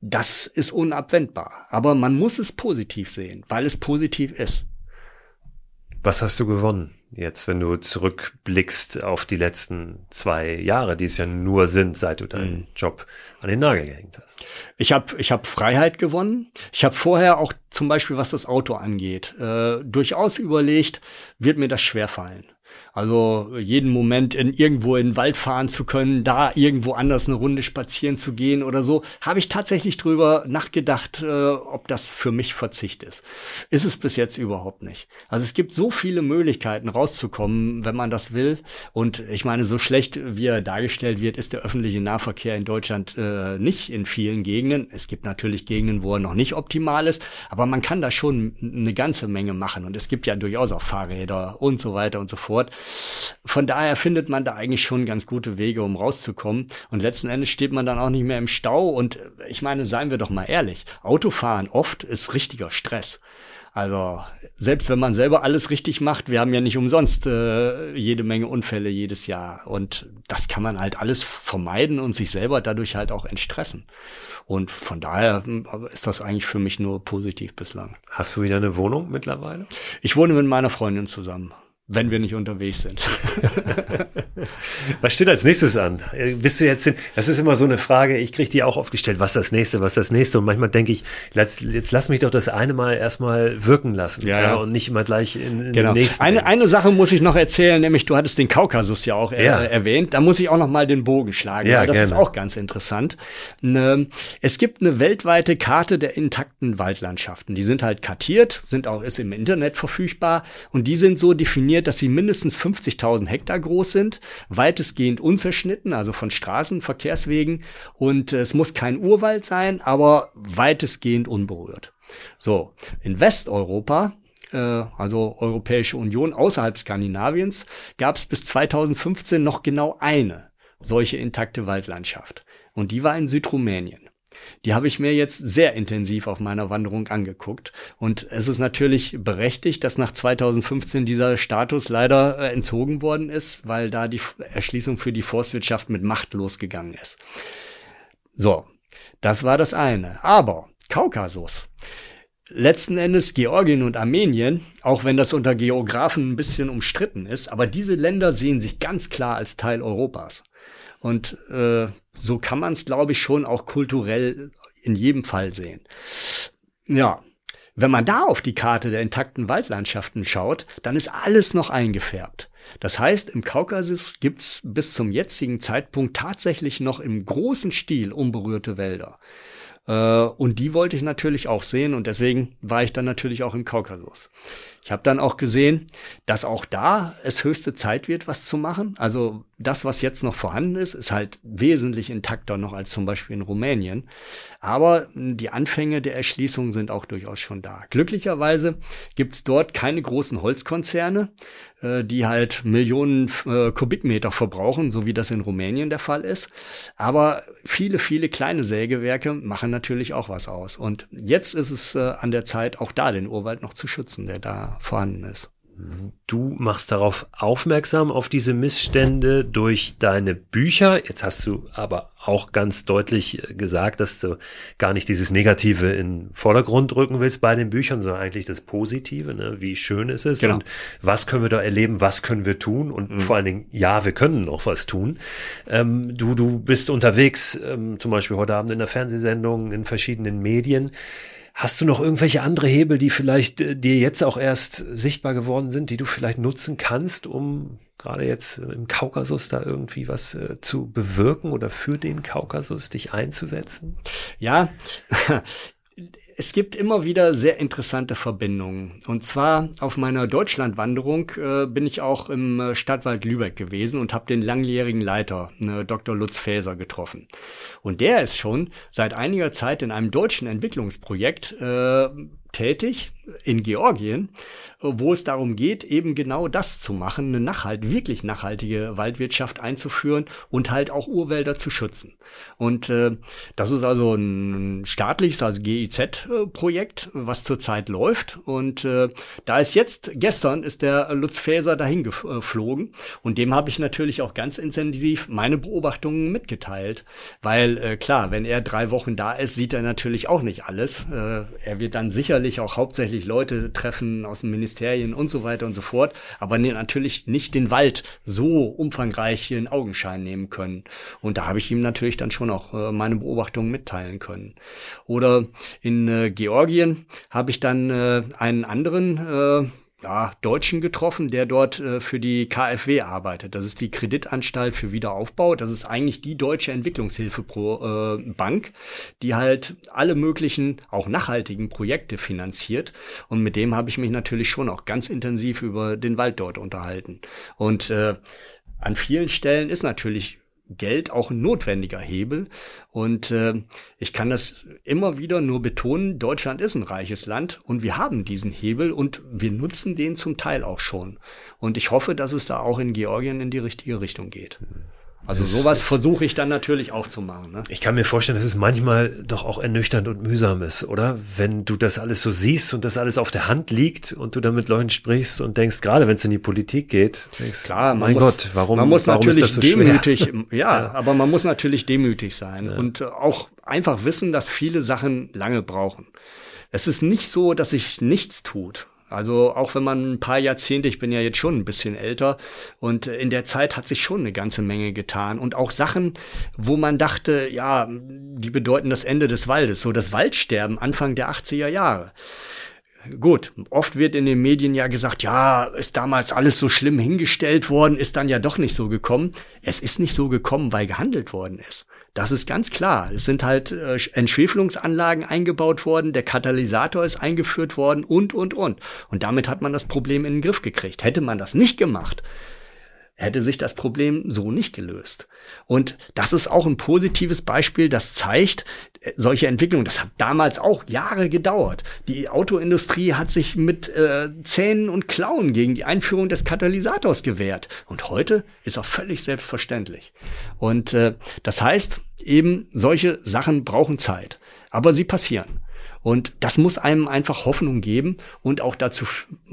das ist unabwendbar. Aber man muss es positiv sehen, weil es positiv ist. Was hast du gewonnen jetzt, wenn du zurückblickst auf die letzten zwei Jahre, die es ja nur sind, seit du deinen mhm. Job an den Nagel gehängt hast? Ich habe ich hab Freiheit gewonnen. Ich habe vorher auch zum Beispiel, was das Auto angeht, äh, durchaus überlegt, wird mir das schwerfallen. Also jeden Moment in irgendwo in den Wald fahren zu können, da irgendwo anders eine Runde spazieren zu gehen oder so, habe ich tatsächlich drüber nachgedacht, äh, ob das für mich Verzicht ist. Ist es bis jetzt überhaupt nicht. Also es gibt so viele Möglichkeiten rauszukommen, wenn man das will. Und ich meine, so schlecht wie er dargestellt wird, ist der öffentliche Nahverkehr in Deutschland äh, nicht in vielen Gegenden. Es gibt natürlich Gegenden, wo er noch nicht optimal ist, aber man kann da schon eine ganze Menge machen. Und es gibt ja durchaus auch Fahrräder und so weiter und so fort. Von daher findet man da eigentlich schon ganz gute Wege, um rauszukommen. Und letzten Endes steht man dann auch nicht mehr im Stau. Und ich meine, seien wir doch mal ehrlich, Autofahren oft ist richtiger Stress. Also selbst wenn man selber alles richtig macht, wir haben ja nicht umsonst äh, jede Menge Unfälle jedes Jahr. Und das kann man halt alles vermeiden und sich selber dadurch halt auch entstressen. Und von daher hm, ist das eigentlich für mich nur positiv bislang. Hast du wieder eine Wohnung mittlerweile? Ich wohne mit meiner Freundin zusammen. Wenn wir nicht unterwegs sind. was steht als nächstes an? Bist du jetzt, in, das ist immer so eine Frage, ich kriege die auch oft gestellt, was das nächste, was das nächste und manchmal denke ich, jetzt, jetzt lass mich doch das eine Mal erstmal wirken lassen ja, ja. und nicht immer gleich in, in genau. den nächsten. Eine, eine Sache muss ich noch erzählen, nämlich du hattest den Kaukasus ja auch äh, ja. erwähnt, da muss ich auch noch mal den Bogen schlagen, ja, das gerne. ist auch ganz interessant. Ne, es gibt eine weltweite Karte der intakten Waldlandschaften, die sind halt kartiert, sind auch, ist im Internet verfügbar und die sind so definiert, definiert, dass sie mindestens 50.000 Hektar groß sind, weitestgehend unzerschnitten, also von Straßen, Verkehrswegen und äh, es muss kein Urwald sein, aber weitestgehend unberührt. So, in Westeuropa äh, also Europäische Union außerhalb Skandinaviens, gab es bis 2015 noch genau eine solche intakte Waldlandschaft. Und die war in Südrumänien. Die habe ich mir jetzt sehr intensiv auf meiner Wanderung angeguckt. Und es ist natürlich berechtigt, dass nach 2015 dieser Status leider äh, entzogen worden ist, weil da die Erschließung für die Forstwirtschaft mit Macht losgegangen ist. So, das war das eine. Aber Kaukasus. Letzten Endes Georgien und Armenien, auch wenn das unter Geografen ein bisschen umstritten ist, aber diese Länder sehen sich ganz klar als Teil Europas. Und äh, so kann man es, glaube ich, schon auch kulturell in jedem Fall sehen. Ja, wenn man da auf die Karte der intakten Waldlandschaften schaut, dann ist alles noch eingefärbt. Das heißt, im Kaukasus gibt's bis zum jetzigen Zeitpunkt tatsächlich noch im großen Stil unberührte Wälder. Äh, und die wollte ich natürlich auch sehen und deswegen war ich dann natürlich auch im Kaukasus. Ich habe dann auch gesehen, dass auch da es höchste Zeit wird, was zu machen. Also das, was jetzt noch vorhanden ist, ist halt wesentlich intakter noch als zum Beispiel in Rumänien. Aber die Anfänge der Erschließung sind auch durchaus schon da. Glücklicherweise gibt es dort keine großen Holzkonzerne, äh, die halt Millionen äh, Kubikmeter verbrauchen, so wie das in Rumänien der Fall ist. Aber viele, viele kleine Sägewerke machen natürlich auch was aus. Und jetzt ist es äh, an der Zeit, auch da den Urwald noch zu schützen, der da vorhanden ist. Du machst darauf aufmerksam auf diese Missstände durch deine Bücher. Jetzt hast du aber auch ganz deutlich gesagt, dass du gar nicht dieses Negative in Vordergrund rücken willst bei den Büchern, sondern eigentlich das Positive, ne? wie schön ist es genau. und was können wir da erleben, was können wir tun und mhm. vor allen Dingen, ja, wir können noch was tun. Ähm, du, du bist unterwegs, ähm, zum Beispiel heute Abend in der Fernsehsendung, in verschiedenen Medien. Hast du noch irgendwelche andere Hebel, die vielleicht äh, dir jetzt auch erst sichtbar geworden sind, die du vielleicht nutzen kannst, um gerade jetzt im Kaukasus da irgendwie was äh, zu bewirken oder für den Kaukasus dich einzusetzen? Ja, es gibt immer wieder sehr interessante Verbindungen. Und zwar auf meiner Deutschlandwanderung äh, bin ich auch im äh, Stadtwald Lübeck gewesen und habe den langjährigen Leiter, äh, Dr. Lutz Faeser, getroffen. Und der ist schon seit einiger Zeit in einem deutschen Entwicklungsprojekt äh, tätig in Georgien, wo es darum geht, eben genau das zu machen, eine nachhalt, wirklich nachhaltige Waldwirtschaft einzuführen und halt auch Urwälder zu schützen. Und äh, das ist also ein staatliches, also GIZ-Projekt, was zurzeit läuft. Und äh, da ist jetzt, gestern ist der Lutz Faeser dahin geflogen und dem habe ich natürlich auch ganz intensiv meine Beobachtungen mitgeteilt. Weil äh, klar, wenn er drei Wochen da ist, sieht er natürlich auch nicht alles. Äh, er wird dann sicherlich auch hauptsächlich Leute treffen aus den Ministerien und so weiter und so fort, aber ne, natürlich nicht den Wald so umfangreich in Augenschein nehmen können. Und da habe ich ihm natürlich dann schon auch äh, meine Beobachtungen mitteilen können. Oder in äh, Georgien habe ich dann äh, einen anderen ja, Deutschen getroffen, der dort äh, für die KfW arbeitet. Das ist die Kreditanstalt für Wiederaufbau. Das ist eigentlich die deutsche Entwicklungshilfe pro äh, Bank, die halt alle möglichen, auch nachhaltigen Projekte finanziert. Und mit dem habe ich mich natürlich schon auch ganz intensiv über den Wald dort unterhalten. Und äh, an vielen Stellen ist natürlich Geld auch ein notwendiger Hebel. Und äh, ich kann das immer wieder nur betonen, Deutschland ist ein reiches Land und wir haben diesen Hebel und wir nutzen den zum Teil auch schon. Und ich hoffe, dass es da auch in Georgien in die richtige Richtung geht. Also sowas versuche ich dann natürlich auch zu machen. Ne? Ich kann mir vorstellen, dass es manchmal doch auch ernüchternd und mühsam ist, oder? Wenn du das alles so siehst und das alles auf der Hand liegt und du dann mit Leuten sprichst und denkst, gerade wenn es in die Politik geht, denkst, Klar, mein muss, Gott, warum, man muss warum natürlich ist das so demütig, ja, ja, aber man muss natürlich demütig sein ja. und auch einfach wissen, dass viele Sachen lange brauchen. Es ist nicht so, dass sich nichts tut. Also auch wenn man ein paar Jahrzehnte, ich bin ja jetzt schon ein bisschen älter und in der Zeit hat sich schon eine ganze Menge getan und auch Sachen, wo man dachte, ja, die bedeuten das Ende des Waldes, so das Waldsterben Anfang der 80er Jahre. Gut, oft wird in den Medien ja gesagt, ja, ist damals alles so schlimm hingestellt worden, ist dann ja doch nicht so gekommen. Es ist nicht so gekommen, weil gehandelt worden ist. Das ist ganz klar. Es sind halt äh, Entschwefelungsanlagen eingebaut worden, der Katalysator ist eingeführt worden und, und, und. Und damit hat man das Problem in den Griff gekriegt. Hätte man das nicht gemacht, hätte sich das Problem so nicht gelöst. Und das ist auch ein positives Beispiel, das zeigt, äh, solche Entwicklungen, das hat damals auch Jahre gedauert. Die Autoindustrie hat sich mit äh, Zähnen und Klauen gegen die Einführung des Katalysators gewehrt. Und heute ist auch völlig selbstverständlich. Und äh, das heißt eben, solche Sachen brauchen Zeit. Aber sie passieren. Und das muss einem einfach Hoffnung geben und auch dazu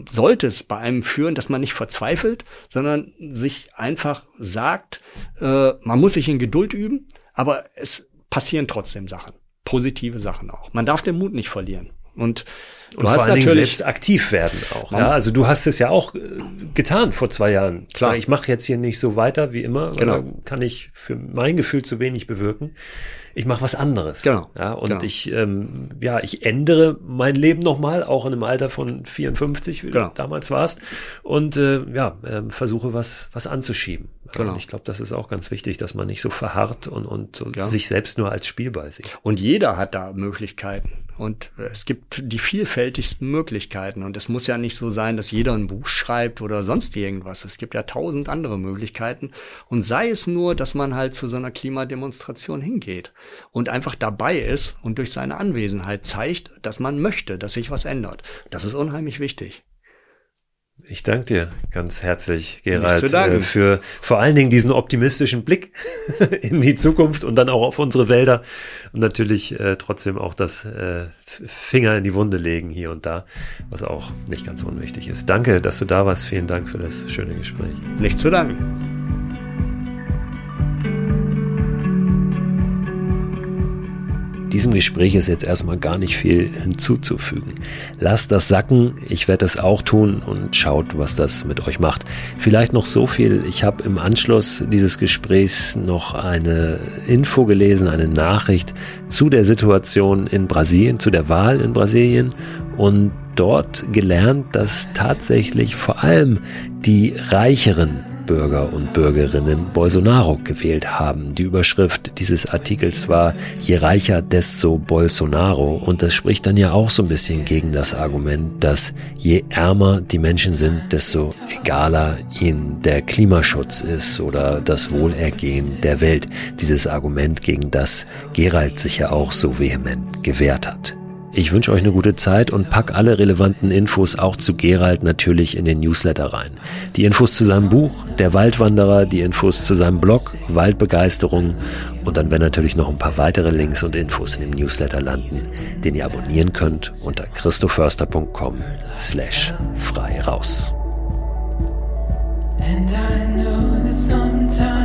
sollte es bei einem führen, dass man nicht verzweifelt, sondern sich einfach sagt, äh, man muss sich in Geduld üben, aber es passieren trotzdem Sachen. Positive Sachen auch. Man darf den Mut nicht verlieren. Und und vor allen Dingen selbst aktiv werden auch. Ja? Also du hast es ja auch äh, getan vor zwei Jahren. Klar, ich mache jetzt hier nicht so weiter wie immer, genau. kann ich für mein Gefühl zu wenig bewirken. Ich mache was anderes. Genau. Ja, und genau. ich, ähm, ja, ich ändere mein Leben nochmal, auch in einem Alter von 54, wie genau. du damals warst, und äh, ja, äh, versuche was, was anzuschieben. Genau. Und ich glaube, das ist auch ganz wichtig, dass man nicht so verharrt und, und so ja. sich selbst nur als Spielball sieht. Und jeder hat da Möglichkeiten. Und es gibt die vielfältigsten Möglichkeiten. Und es muss ja nicht so sein, dass jeder ein Buch schreibt oder sonst irgendwas. Es gibt ja tausend andere Möglichkeiten. Und sei es nur, dass man halt zu so einer Klimademonstration hingeht und einfach dabei ist und durch seine Anwesenheit zeigt, dass man möchte, dass sich was ändert. Das ist unheimlich wichtig. Ich danke dir ganz herzlich, Gerald, äh, für vor allen Dingen diesen optimistischen Blick in die Zukunft und dann auch auf unsere Wälder und natürlich äh, trotzdem auch das äh, Finger in die Wunde legen hier und da, was auch nicht ganz unwichtig ist. Danke, dass du da warst. Vielen Dank für das schöne Gespräch. Nicht zu danken. Diesem Gespräch ist jetzt erstmal gar nicht viel hinzuzufügen. Lasst das sacken, ich werde es auch tun und schaut, was das mit euch macht. Vielleicht noch so viel, ich habe im Anschluss dieses Gesprächs noch eine Info gelesen, eine Nachricht zu der Situation in Brasilien, zu der Wahl in Brasilien und dort gelernt, dass tatsächlich vor allem die Reicheren Bürger und Bürgerinnen Bolsonaro gewählt haben. Die Überschrift dieses Artikels war Je reicher, desto Bolsonaro. Und das spricht dann ja auch so ein bisschen gegen das Argument, dass je ärmer die Menschen sind, desto egaler ihnen der Klimaschutz ist oder das Wohlergehen der Welt. Dieses Argument, gegen das Gerald sich ja auch so vehement gewehrt hat. Ich wünsche euch eine gute Zeit und pack alle relevanten Infos auch zu Gerald natürlich in den Newsletter rein. Die Infos zu seinem Buch, Der Waldwanderer, die Infos zu seinem Blog, Waldbegeisterung und dann werden natürlich noch ein paar weitere Links und Infos in dem Newsletter landen, den ihr abonnieren könnt unter christoförster.com slash frei raus. And I know that sometimes